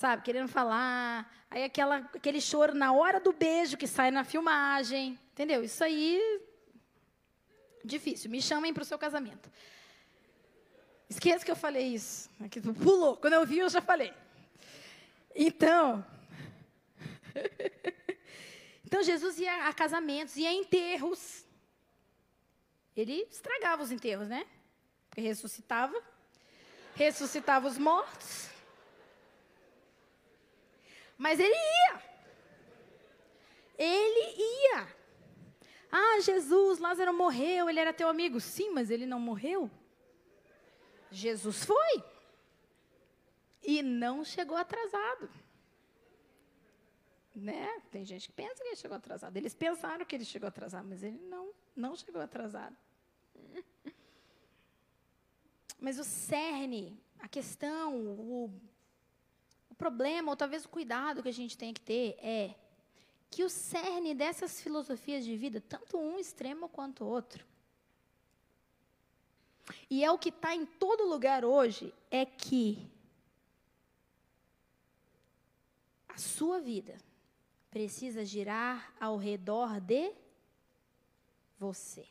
sabe, querendo falar. Aí aquela, aquele choro na hora do beijo que sai na filmagem, entendeu? Isso aí, difícil. Me chamem para o seu casamento. Esqueça que eu falei isso. Pulou. Quando eu vi, eu já falei. Então, [LAUGHS] então Jesus ia a casamentos, ia a enterros. Ele estragava os enterros, né? Porque ressuscitava, ressuscitava os mortos. Mas ele ia. Ele ia. Ah, Jesus, Lázaro morreu, ele era teu amigo. Sim, mas ele não morreu. Jesus foi. E não chegou atrasado. Né? Tem gente que pensa que ele chegou atrasado. Eles pensaram que ele chegou atrasado, mas ele não, não chegou atrasado. Mas o cerne, a questão, o problema, ou talvez o cuidado que a gente tem que ter é que o cerne dessas filosofias de vida, tanto um extremo quanto o outro, e é o que está em todo lugar hoje, é que a sua vida precisa girar ao redor de você.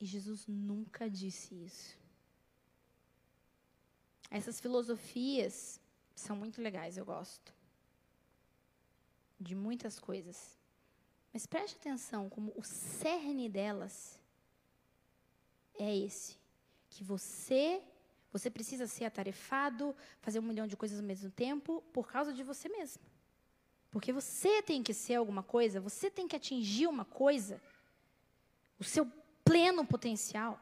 E Jesus nunca disse isso. Essas filosofias são muito legais, eu gosto. De muitas coisas. Mas preste atenção como o cerne delas é esse. Que você, você precisa ser atarefado, fazer um milhão de coisas ao mesmo tempo, por causa de você mesmo. Porque você tem que ser alguma coisa, você tem que atingir uma coisa, o seu pleno potencial.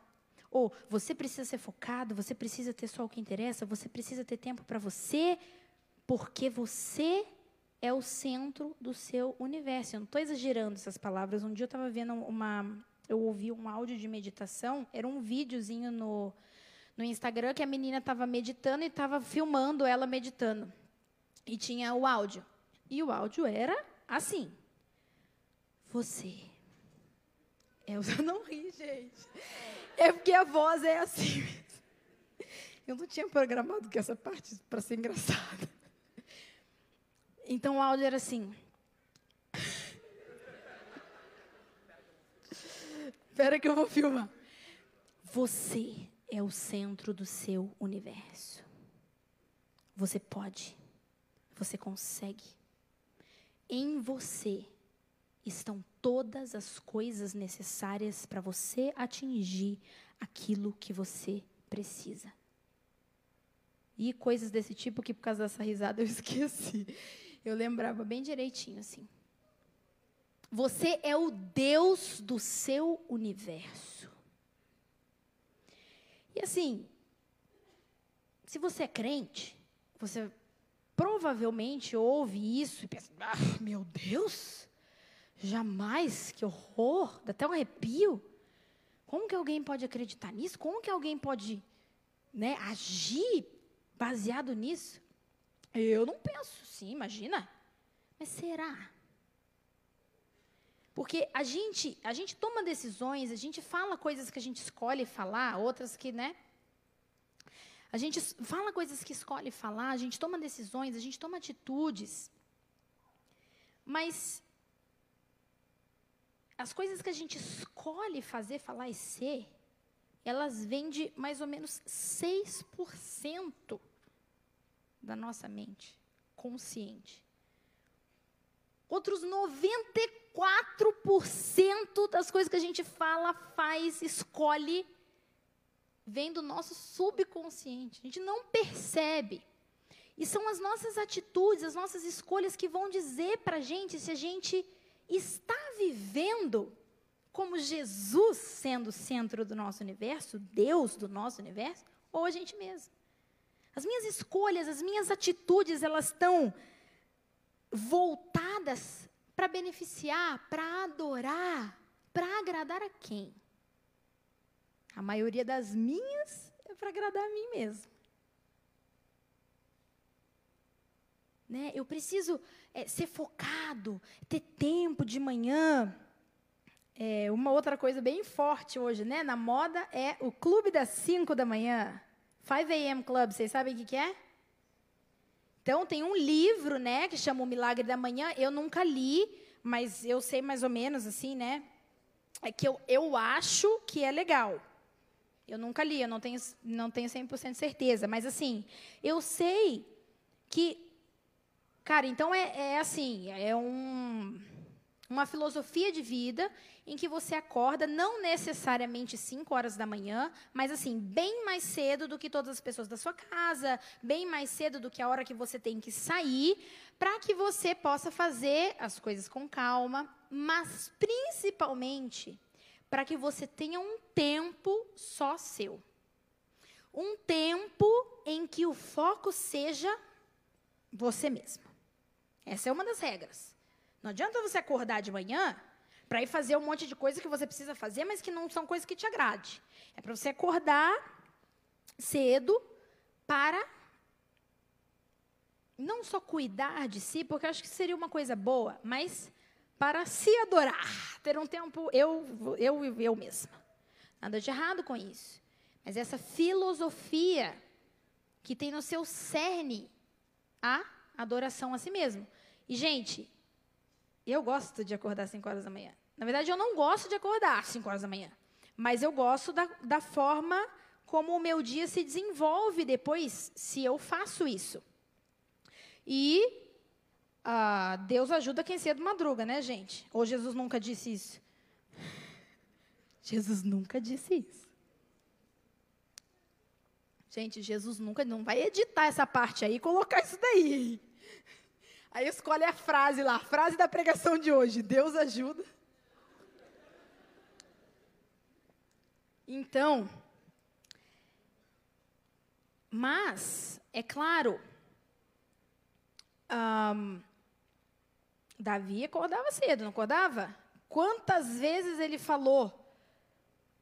Ou você precisa ser focado, você precisa ter só o que interessa, você precisa ter tempo para você, porque você é o centro do seu universo. Eu não estou exagerando essas palavras. Um dia eu estava vendo uma. Eu ouvi um áudio de meditação, era um videozinho no, no Instagram que a menina estava meditando e estava filmando ela meditando. E tinha o áudio. E o áudio era assim. Você. Eu não ri, gente. É porque a voz é assim. Eu não tinha programado que essa parte para ser engraçada. Então o áudio era assim. Espera que eu vou filmar. Você é o centro do seu universo. Você pode. Você consegue. Em você estão todas as coisas necessárias para você atingir aquilo que você precisa. E coisas desse tipo que, por causa dessa risada, eu [LAUGHS] esqueci. Eu lembrava bem direitinho, assim. Você é o Deus do seu universo. E assim, se você é crente, você provavelmente ouve isso e pensa: ah, meu Deus, Jamais, que horror, dá até um arrepio. Como que alguém pode acreditar nisso? Como que alguém pode né, agir baseado nisso? Eu não penso, sim, imagina. Mas será? Porque a gente, a gente toma decisões, a gente fala coisas que a gente escolhe falar, outras que, né? A gente fala coisas que escolhe falar, a gente toma decisões, a gente toma atitudes. Mas as coisas que a gente escolhe fazer, falar e ser, elas vêm de mais ou menos 6% da nossa mente consciente. Outros 94% das coisas que a gente fala, faz, escolhe, vem do nosso subconsciente. A gente não percebe. E são as nossas atitudes, as nossas escolhas que vão dizer para a gente se a gente está vivendo como Jesus sendo o centro do nosso universo, Deus do nosso universo, ou a gente mesmo. As minhas escolhas, as minhas atitudes, elas estão voltadas para beneficiar, para adorar, para agradar a quem? A maioria das minhas é para agradar a mim mesmo. Né? Eu preciso é, ser focado, ter tempo de manhã. É, uma outra coisa bem forte hoje, né? Na moda é o clube das 5 da manhã. 5 a.m. Club, vocês sabem o que, que é? Então, tem um livro, né, que chama O Milagre da Manhã. Eu nunca li, mas eu sei mais ou menos, assim, né? É que eu, eu acho que é legal. Eu nunca li, eu não tenho, não tenho 100% certeza. Mas, assim, eu sei que Cara, então é, é assim, é um, uma filosofia de vida em que você acorda não necessariamente 5 horas da manhã, mas assim, bem mais cedo do que todas as pessoas da sua casa, bem mais cedo do que a hora que você tem que sair, para que você possa fazer as coisas com calma, mas principalmente para que você tenha um tempo só seu. Um tempo em que o foco seja você mesmo. Essa é uma das regras. Não adianta você acordar de manhã para ir fazer um monte de coisa que você precisa fazer, mas que não são coisas que te agrade. É para você acordar cedo para não só cuidar de si, porque acho que seria uma coisa boa, mas para se adorar, ter um tempo eu eu eu mesma. Nada de errado com isso. Mas essa filosofia que tem no seu cerne a adoração a si mesmo. E, gente, eu gosto de acordar às 5 horas da manhã. Na verdade, eu não gosto de acordar às 5 horas da manhã. Mas eu gosto da, da forma como o meu dia se desenvolve depois, se eu faço isso. E ah, Deus ajuda quem cedo madruga, né, gente? Ou Jesus nunca disse isso? [LAUGHS] Jesus nunca disse isso. Gente, Jesus nunca não vai editar essa parte aí e colocar isso daí. Aí escolhe a frase lá, a frase da pregação de hoje. Deus ajuda. Então, mas, é claro, um, Davi acordava cedo, não acordava? Quantas vezes ele falou: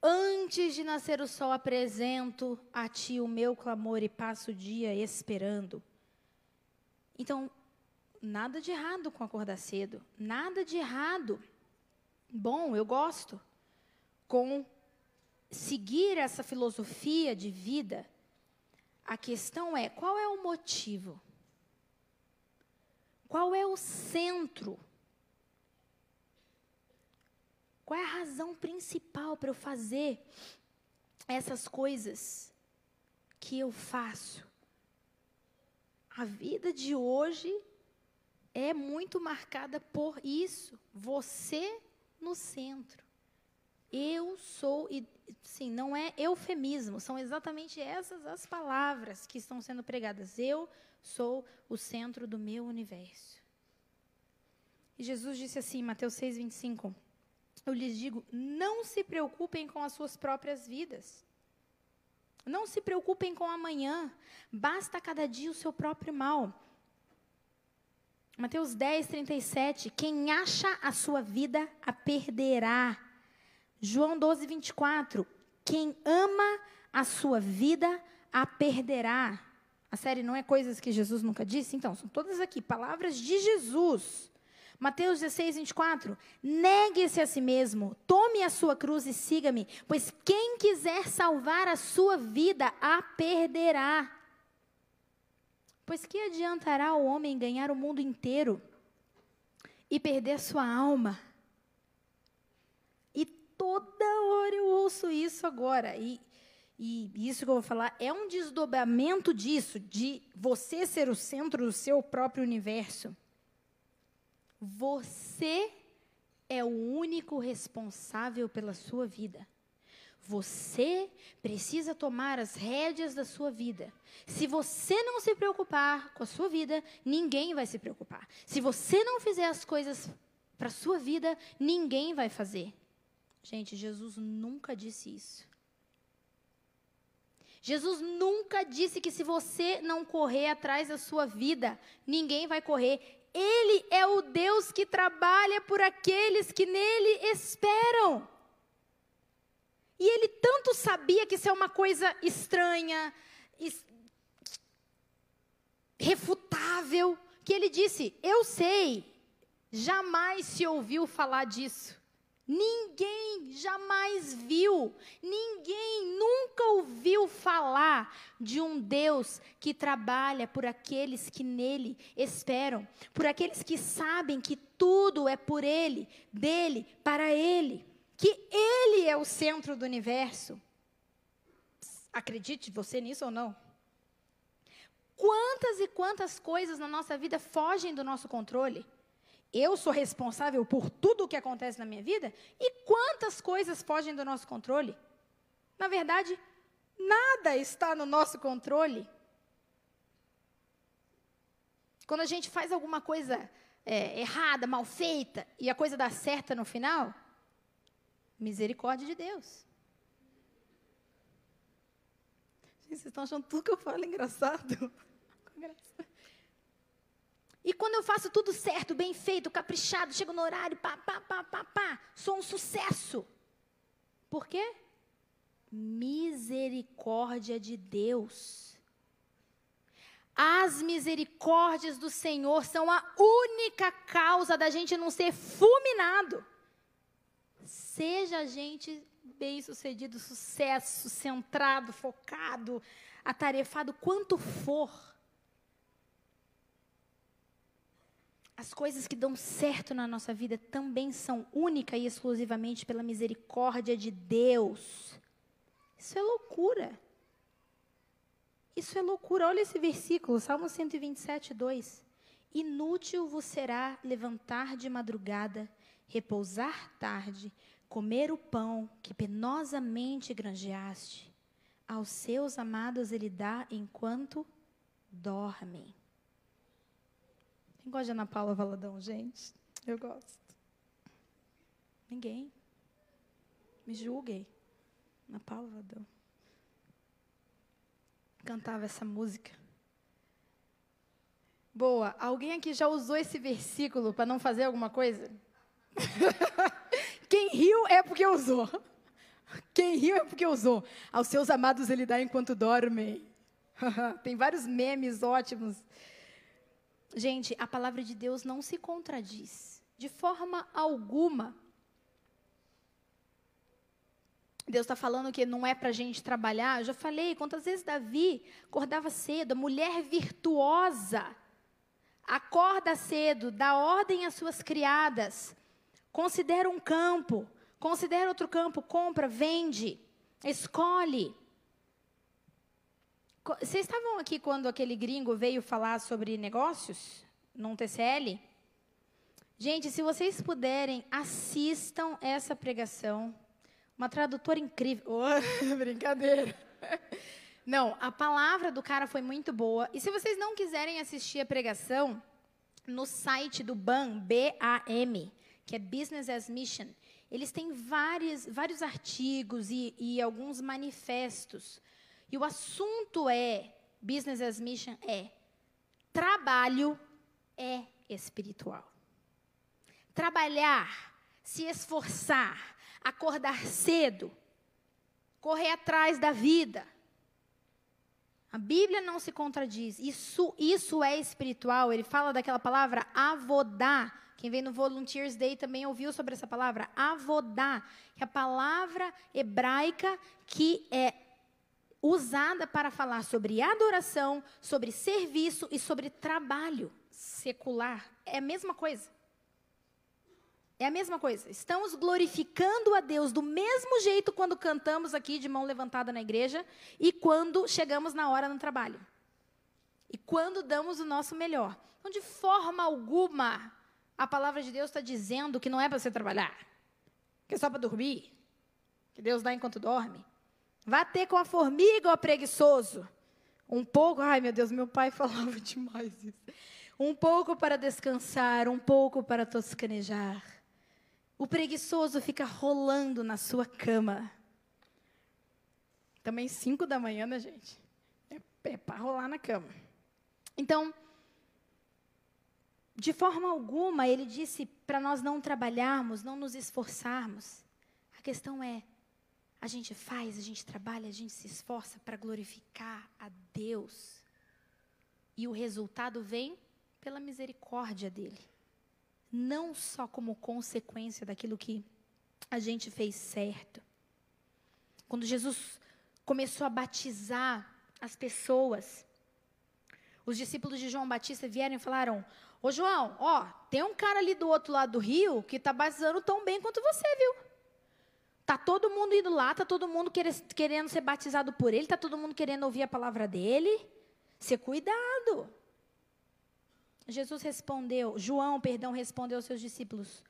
Antes de nascer o sol, apresento a ti o meu clamor e passo o dia esperando. Então, nada de errado com acordar cedo, nada de errado. Bom, eu gosto com seguir essa filosofia de vida. A questão é: qual é o motivo? Qual é o centro? Qual é a razão principal para eu fazer essas coisas que eu faço? A vida de hoje é muito marcada por isso. Você no centro. Eu sou, e sim, não é eufemismo, são exatamente essas as palavras que estão sendo pregadas. Eu sou o centro do meu universo. E Jesus disse assim, Mateus 6, 25: Eu lhes digo, não se preocupem com as suas próprias vidas. Não se preocupem com amanhã, basta cada dia o seu próprio mal. Mateus 10, 37. Quem acha a sua vida, a perderá. João 12, 24. Quem ama a sua vida, a perderá. A série não é coisas que Jesus nunca disse? Então, são todas aqui palavras de Jesus. Mateus 16, 24. Negue-se a si mesmo, tome a sua cruz e siga-me, pois quem quiser salvar a sua vida, a perderá. Pois que adiantará o homem ganhar o mundo inteiro e perder sua alma? E toda hora eu ouço isso agora. E, e isso que eu vou falar é um desdobramento disso, de você ser o centro do seu próprio universo. Você é o único responsável pela sua vida. Você precisa tomar as rédeas da sua vida. Se você não se preocupar com a sua vida, ninguém vai se preocupar. Se você não fizer as coisas para a sua vida, ninguém vai fazer. Gente, Jesus nunca disse isso. Jesus nunca disse que se você não correr atrás da sua vida, ninguém vai correr. Ele é o Deus que trabalha por aqueles que nele esperam. E ele tanto sabia que isso é uma coisa estranha, refutável, que ele disse: Eu sei, jamais se ouviu falar disso. Ninguém jamais viu, ninguém nunca ouviu falar de um Deus que trabalha por aqueles que nele esperam, por aqueles que sabem que tudo é por Ele, dele, para Ele que Ele é o centro do universo. Acredite você nisso ou não? Quantas e quantas coisas na nossa vida fogem do nosso controle? Eu sou responsável por tudo o que acontece na minha vida? E quantas coisas fogem do nosso controle? Na verdade, nada está no nosso controle. Quando a gente faz alguma coisa é, errada, mal feita, e a coisa dá certa no final, Misericórdia de Deus. Gente, vocês estão achando tudo que eu falo engraçado? E quando eu faço tudo certo, bem feito, caprichado, chego no horário, pá, pá, pá, pá, pá, sou um sucesso. Por quê? Misericórdia de Deus. As misericórdias do Senhor são a única causa da gente não ser fulminado. Seja a gente bem-sucedido, sucesso, centrado, focado, atarefado, quanto for. As coisas que dão certo na nossa vida também são única e exclusivamente pela misericórdia de Deus. Isso é loucura. Isso é loucura. Olha esse versículo, Salmo 127, 2. Inútil vos será levantar de madrugada repousar tarde, comer o pão que penosamente granjeaste. Aos seus amados ele dá enquanto dormem. Quem gosta de Ana Paula Valadão, gente? Eu gosto. Ninguém. Me julguem. Ana Paula Valadão. Cantava essa música. Boa. Alguém aqui já usou esse versículo para não fazer alguma coisa? [LAUGHS] Quem riu é porque usou. [LAUGHS] Quem riu é porque usou. Aos seus amados ele dá enquanto dormem. [LAUGHS] Tem vários memes ótimos. Gente, a palavra de Deus não se contradiz. De forma alguma. Deus está falando que não é para a gente trabalhar. Eu já falei quantas vezes Davi acordava cedo, a mulher virtuosa acorda cedo, dá ordem às suas criadas, Considera um campo, considera outro campo, compra, vende, escolhe. Vocês estavam aqui quando aquele gringo veio falar sobre negócios num TCL? Gente, se vocês puderem, assistam essa pregação. Uma tradutora incrível. Oh, [LAUGHS] brincadeira. Não, a palavra do cara foi muito boa. E se vocês não quiserem assistir a pregação, no site do BAM, B-A-M, que é Business as Mission, eles têm vários, vários artigos e, e alguns manifestos. E o assunto é, Business as Mission é, trabalho é espiritual. Trabalhar, se esforçar, acordar cedo, correr atrás da vida. A Bíblia não se contradiz. Isso, isso é espiritual. Ele fala daquela palavra avodar, quem vem no Volunteers Day também ouviu sobre essa palavra, avodá, que é a palavra hebraica que é usada para falar sobre adoração, sobre serviço e sobre trabalho secular. É a mesma coisa. É a mesma coisa. Estamos glorificando a Deus do mesmo jeito quando cantamos aqui de mão levantada na igreja e quando chegamos na hora no trabalho. E quando damos o nosso melhor. Então, de forma alguma, a palavra de Deus está dizendo que não é para você trabalhar, que é só para dormir, que Deus dá enquanto dorme. Vá ter com a formiga, ó preguiçoso. Um pouco, ai meu Deus, meu pai [LAUGHS] falava demais isso. Um pouco para descansar, um pouco para toscanejar. O preguiçoso fica rolando na sua cama. Também cinco da manhã, né, gente? É, é para rolar na cama. Então, de forma alguma, ele disse para nós não trabalharmos, não nos esforçarmos. A questão é, a gente faz, a gente trabalha, a gente se esforça para glorificar a Deus. E o resultado vem pela misericórdia dele. Não só como consequência daquilo que a gente fez certo. Quando Jesus começou a batizar as pessoas, os discípulos de João Batista vieram e falaram: Ô João, ó, tem um cara ali do outro lado do rio que está batizando tão bem quanto você, viu? Tá todo mundo indo lá, tá todo mundo querendo ser batizado por ele, tá todo mundo querendo ouvir a palavra dele. Se cuidado. Jesus respondeu, João, perdão, respondeu aos seus discípulos: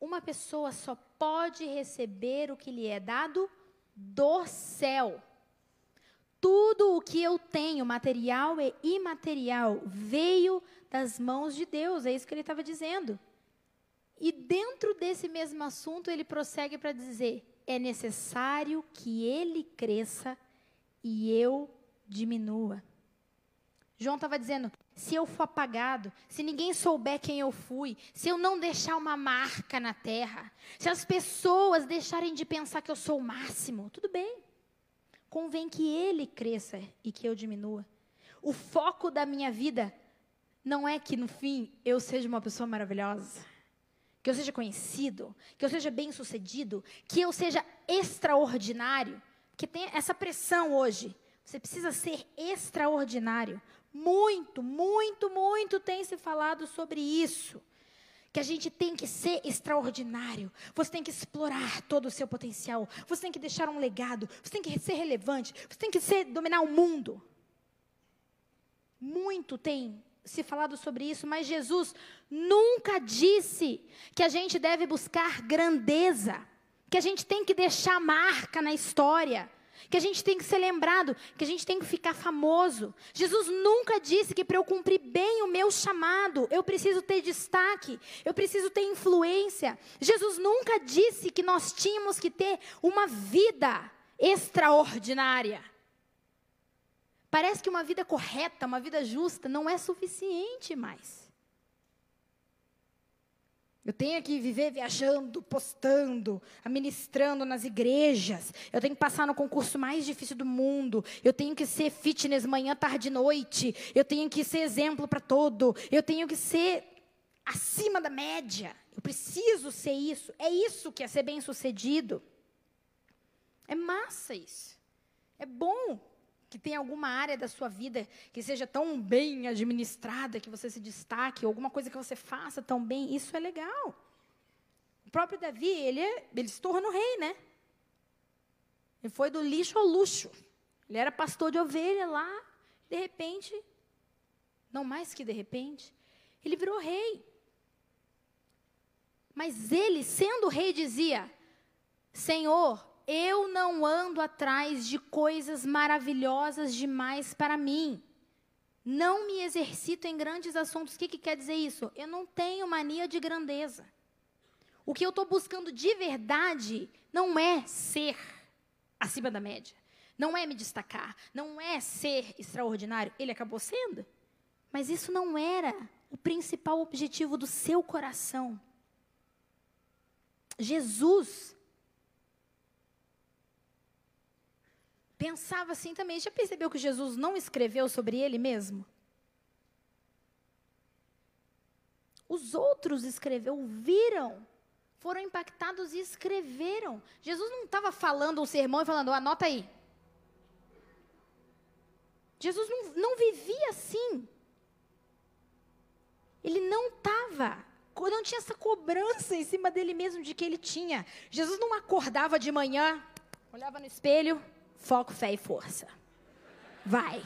Uma pessoa só pode receber o que lhe é dado do céu. Tudo o que eu tenho, material e imaterial, veio das mãos de Deus. É isso que ele estava dizendo. E dentro desse mesmo assunto, ele prossegue para dizer: é necessário que ele cresça e eu diminua. João estava dizendo: se eu for apagado, se ninguém souber quem eu fui, se eu não deixar uma marca na terra, se as pessoas deixarem de pensar que eu sou o máximo, tudo bem convém que ele cresça e que eu diminua. O foco da minha vida não é que no fim eu seja uma pessoa maravilhosa, que eu seja conhecido, que eu seja bem-sucedido, que eu seja extraordinário, que tem essa pressão hoje. Você precisa ser extraordinário. Muito, muito, muito tem se falado sobre isso que a gente tem que ser extraordinário, você tem que explorar todo o seu potencial, você tem que deixar um legado, você tem que ser relevante, você tem que ser, dominar o mundo. Muito tem se falado sobre isso, mas Jesus nunca disse que a gente deve buscar grandeza, que a gente tem que deixar marca na história que a gente tem que ser lembrado, que a gente tem que ficar famoso. Jesus nunca disse que para eu cumprir bem o meu chamado, eu preciso ter destaque, eu preciso ter influência. Jesus nunca disse que nós tínhamos que ter uma vida extraordinária. Parece que uma vida correta, uma vida justa, não é suficiente mais. Eu tenho que viver viajando, postando, administrando nas igrejas. Eu tenho que passar no concurso mais difícil do mundo. Eu tenho que ser fitness manhã, tarde e noite. Eu tenho que ser exemplo para todo. Eu tenho que ser acima da média. Eu preciso ser isso. É isso que é ser bem-sucedido. É massa isso. É bom que tem alguma área da sua vida que seja tão bem administrada, que você se destaque, alguma coisa que você faça tão bem, isso é legal. O próprio Davi, ele, é, ele se tornou rei, né? Ele foi do lixo ao luxo. Ele era pastor de ovelha lá, de repente, não mais que de repente, ele virou rei. Mas ele, sendo rei, dizia: Senhor, eu não ando atrás de coisas maravilhosas demais para mim. Não me exercito em grandes assuntos. O que, que quer dizer isso? Eu não tenho mania de grandeza. O que eu estou buscando de verdade não é ser acima da média. Não é me destacar. Não é ser extraordinário. Ele acabou sendo. Mas isso não era o principal objetivo do seu coração. Jesus pensava assim também. Já percebeu que Jesus não escreveu sobre ele mesmo? Os outros escreveu, viram, foram impactados e escreveram. Jesus não estava falando um sermão e falando, anota aí. Jesus não, não vivia assim. Ele não estava não tinha essa cobrança em cima dele mesmo de que ele tinha. Jesus não acordava de manhã, olhava no espelho, foco, fé e força. Vai.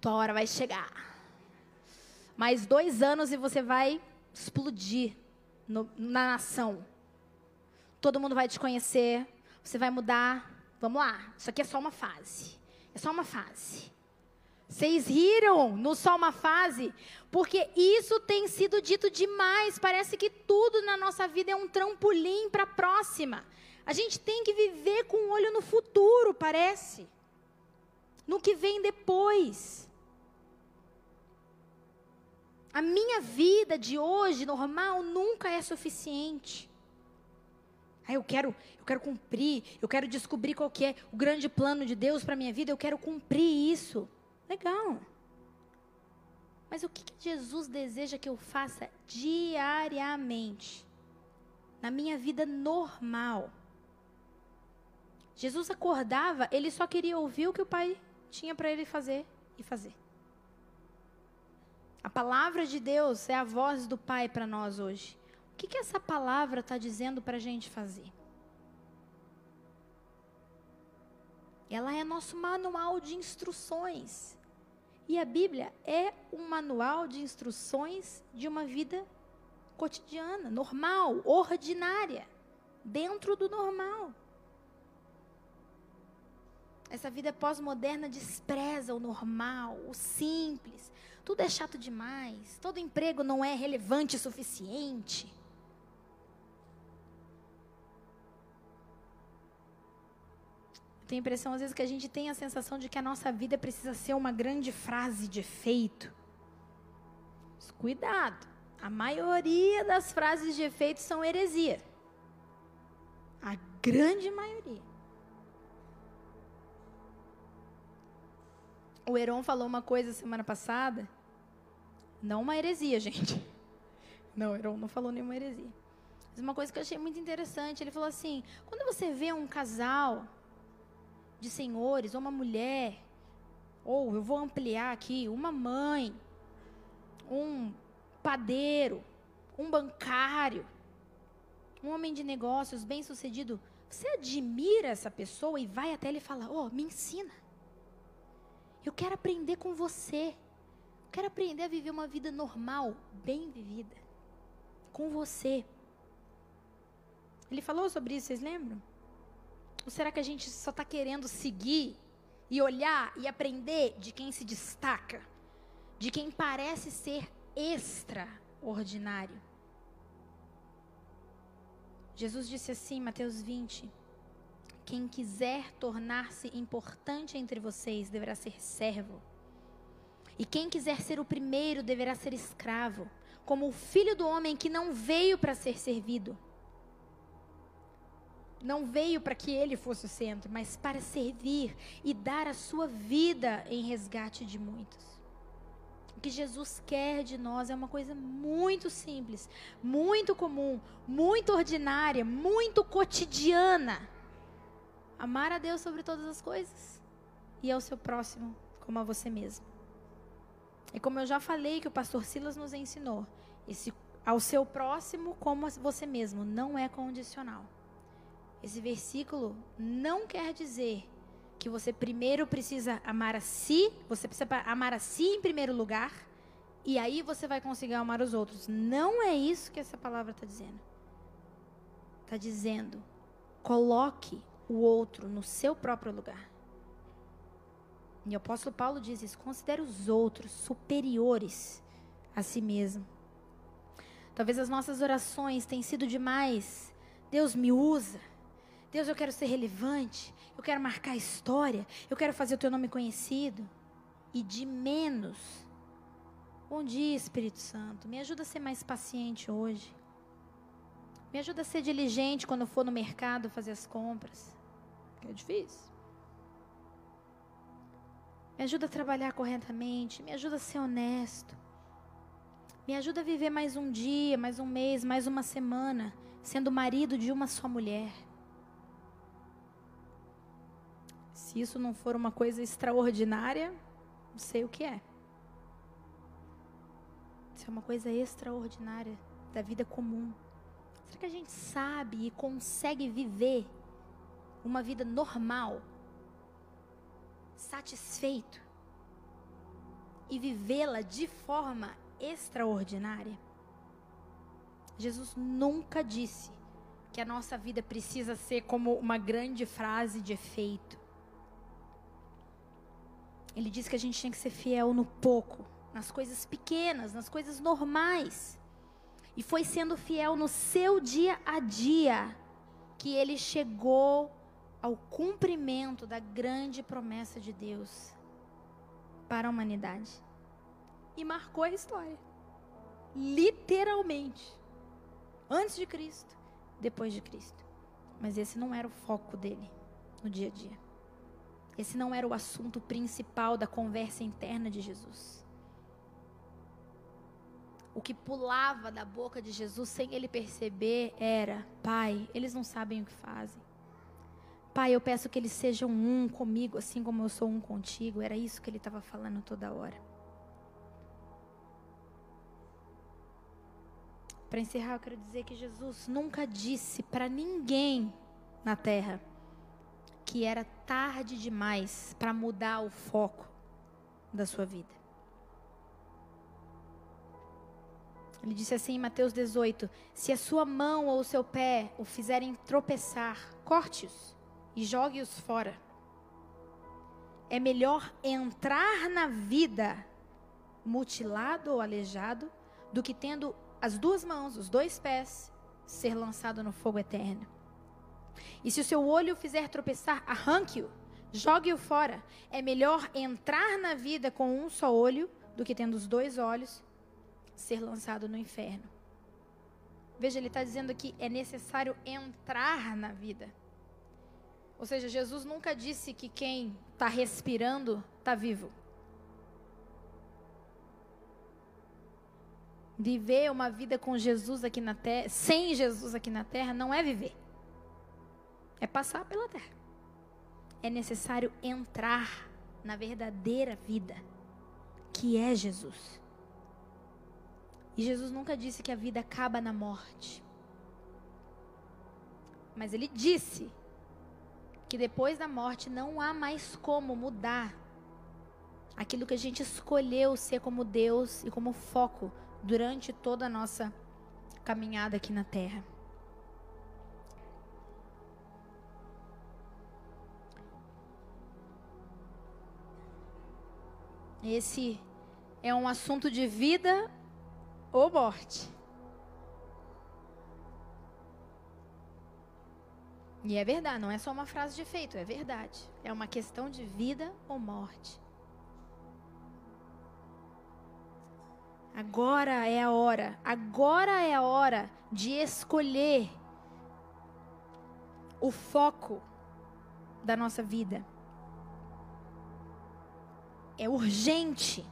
Tua hora vai chegar. Mais dois anos e você vai explodir no, na nação. Todo mundo vai te conhecer. Você vai mudar. Vamos lá. Isso aqui é só uma fase. É só uma fase. Vocês riram no só uma fase, porque isso tem sido dito demais. Parece que tudo na nossa vida é um trampolim para a próxima. A gente tem que viver com o um olho no futuro, parece. No que vem depois. A minha vida de hoje, normal, nunca é suficiente. Ah, eu quero, eu quero cumprir, eu quero descobrir qual que é o grande plano de Deus para minha vida, eu quero cumprir isso. Legal. Mas o que, que Jesus deseja que eu faça diariamente? Na minha vida normal. Jesus acordava, ele só queria ouvir o que o Pai tinha para ele fazer e fazer. A palavra de Deus é a voz do Pai para nós hoje. O que, que essa palavra está dizendo para a gente fazer? Ela é nosso manual de instruções. E a Bíblia é um manual de instruções de uma vida cotidiana, normal, ordinária, dentro do normal. Essa vida pós-moderna despreza o normal, o simples. Tudo é chato demais. Todo emprego não é relevante o suficiente. Tenho a impressão, às vezes, que a gente tem a sensação de que a nossa vida precisa ser uma grande frase de efeito. Mas cuidado, a maioria das frases de efeito são heresia. A grande maioria. O Heron falou uma coisa semana passada, não uma heresia, gente. [LAUGHS] Não, o Heron não falou nenhuma heresia. Mas uma coisa que eu achei muito interessante, ele falou assim: quando você vê um casal de senhores, ou uma mulher, ou eu vou ampliar aqui, uma mãe, um padeiro, um bancário, um homem de negócios bem-sucedido, você admira essa pessoa e vai até ele e fala: "Oh, me ensina. Eu quero aprender com você. Eu quero aprender a viver uma vida normal, bem vivida, com você." Ele falou sobre isso, vocês lembram? Ou será que a gente só está querendo seguir e olhar e aprender de quem se destaca? De quem parece ser extraordinário? Jesus disse assim, Mateus 20: Quem quiser tornar-se importante entre vocês deverá ser servo. E quem quiser ser o primeiro deverá ser escravo, como o filho do homem que não veio para ser servido, não veio para que ele fosse o centro, mas para servir e dar a sua vida em resgate de muitos. O que Jesus quer de nós é uma coisa muito simples, muito comum, muito ordinária, muito cotidiana. Amar a Deus sobre todas as coisas e ao seu próximo como a você mesmo. E como eu já falei que o pastor Silas nos ensinou, esse ao seu próximo como a você mesmo não é condicional. Esse versículo não quer dizer que você primeiro precisa amar a si, você precisa amar a si em primeiro lugar, e aí você vai conseguir amar os outros. Não é isso que essa palavra está dizendo. Está dizendo, coloque o outro no seu próprio lugar. E o apóstolo Paulo diz isso: considere os outros superiores a si mesmo. Talvez as nossas orações tenham sido demais. Deus me usa. Deus, eu quero ser relevante, eu quero marcar a história, eu quero fazer o teu nome conhecido. E de menos. Bom dia, Espírito Santo. Me ajuda a ser mais paciente hoje. Me ajuda a ser diligente quando eu for no mercado fazer as compras. É difícil. Me ajuda a trabalhar corretamente. Me ajuda a ser honesto. Me ajuda a viver mais um dia, mais um mês, mais uma semana, sendo marido de uma só mulher. Se isso não for uma coisa extraordinária, não sei o que é. Isso é uma coisa extraordinária da vida comum. Será que a gente sabe e consegue viver uma vida normal, satisfeito e vivê-la de forma extraordinária? Jesus nunca disse que a nossa vida precisa ser como uma grande frase de efeito. Ele disse que a gente tinha que ser fiel no pouco, nas coisas pequenas, nas coisas normais. E foi sendo fiel no seu dia a dia que ele chegou ao cumprimento da grande promessa de Deus para a humanidade. E marcou a história. Literalmente. Antes de Cristo, depois de Cristo. Mas esse não era o foco dele no dia a dia. Esse não era o assunto principal da conversa interna de Jesus. O que pulava da boca de Jesus sem ele perceber era: Pai, eles não sabem o que fazem. Pai, eu peço que eles sejam um comigo, assim como eu sou um contigo. Era isso que ele estava falando toda hora. Para encerrar, eu quero dizer que Jesus nunca disse para ninguém na terra que era tarde demais para mudar o foco da sua vida. Ele disse assim em Mateus 18: Se a sua mão ou o seu pé o fizerem tropeçar, corte-os e jogue-os fora. É melhor entrar na vida mutilado ou aleijado do que tendo as duas mãos, os dois pés, ser lançado no fogo eterno. E se o seu olho fizer tropeçar, arranque-o, jogue-o fora. É melhor entrar na vida com um só olho do que tendo os dois olhos ser lançado no inferno. Veja, ele está dizendo que é necessário entrar na vida. Ou seja, Jesus nunca disse que quem está respirando está vivo. Viver uma vida com Jesus aqui na terra, sem Jesus aqui na terra, não é viver é passar pela terra. É necessário entrar na verdadeira vida, que é Jesus. E Jesus nunca disse que a vida acaba na morte. Mas ele disse que depois da morte não há mais como mudar aquilo que a gente escolheu ser como Deus e como foco durante toda a nossa caminhada aqui na terra. Esse é um assunto de vida ou morte. E é verdade, não é só uma frase de efeito, é verdade. É uma questão de vida ou morte. Agora é a hora, agora é a hora de escolher o foco da nossa vida é urgente.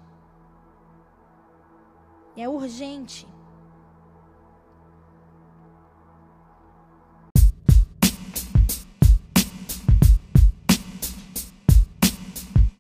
É urgente.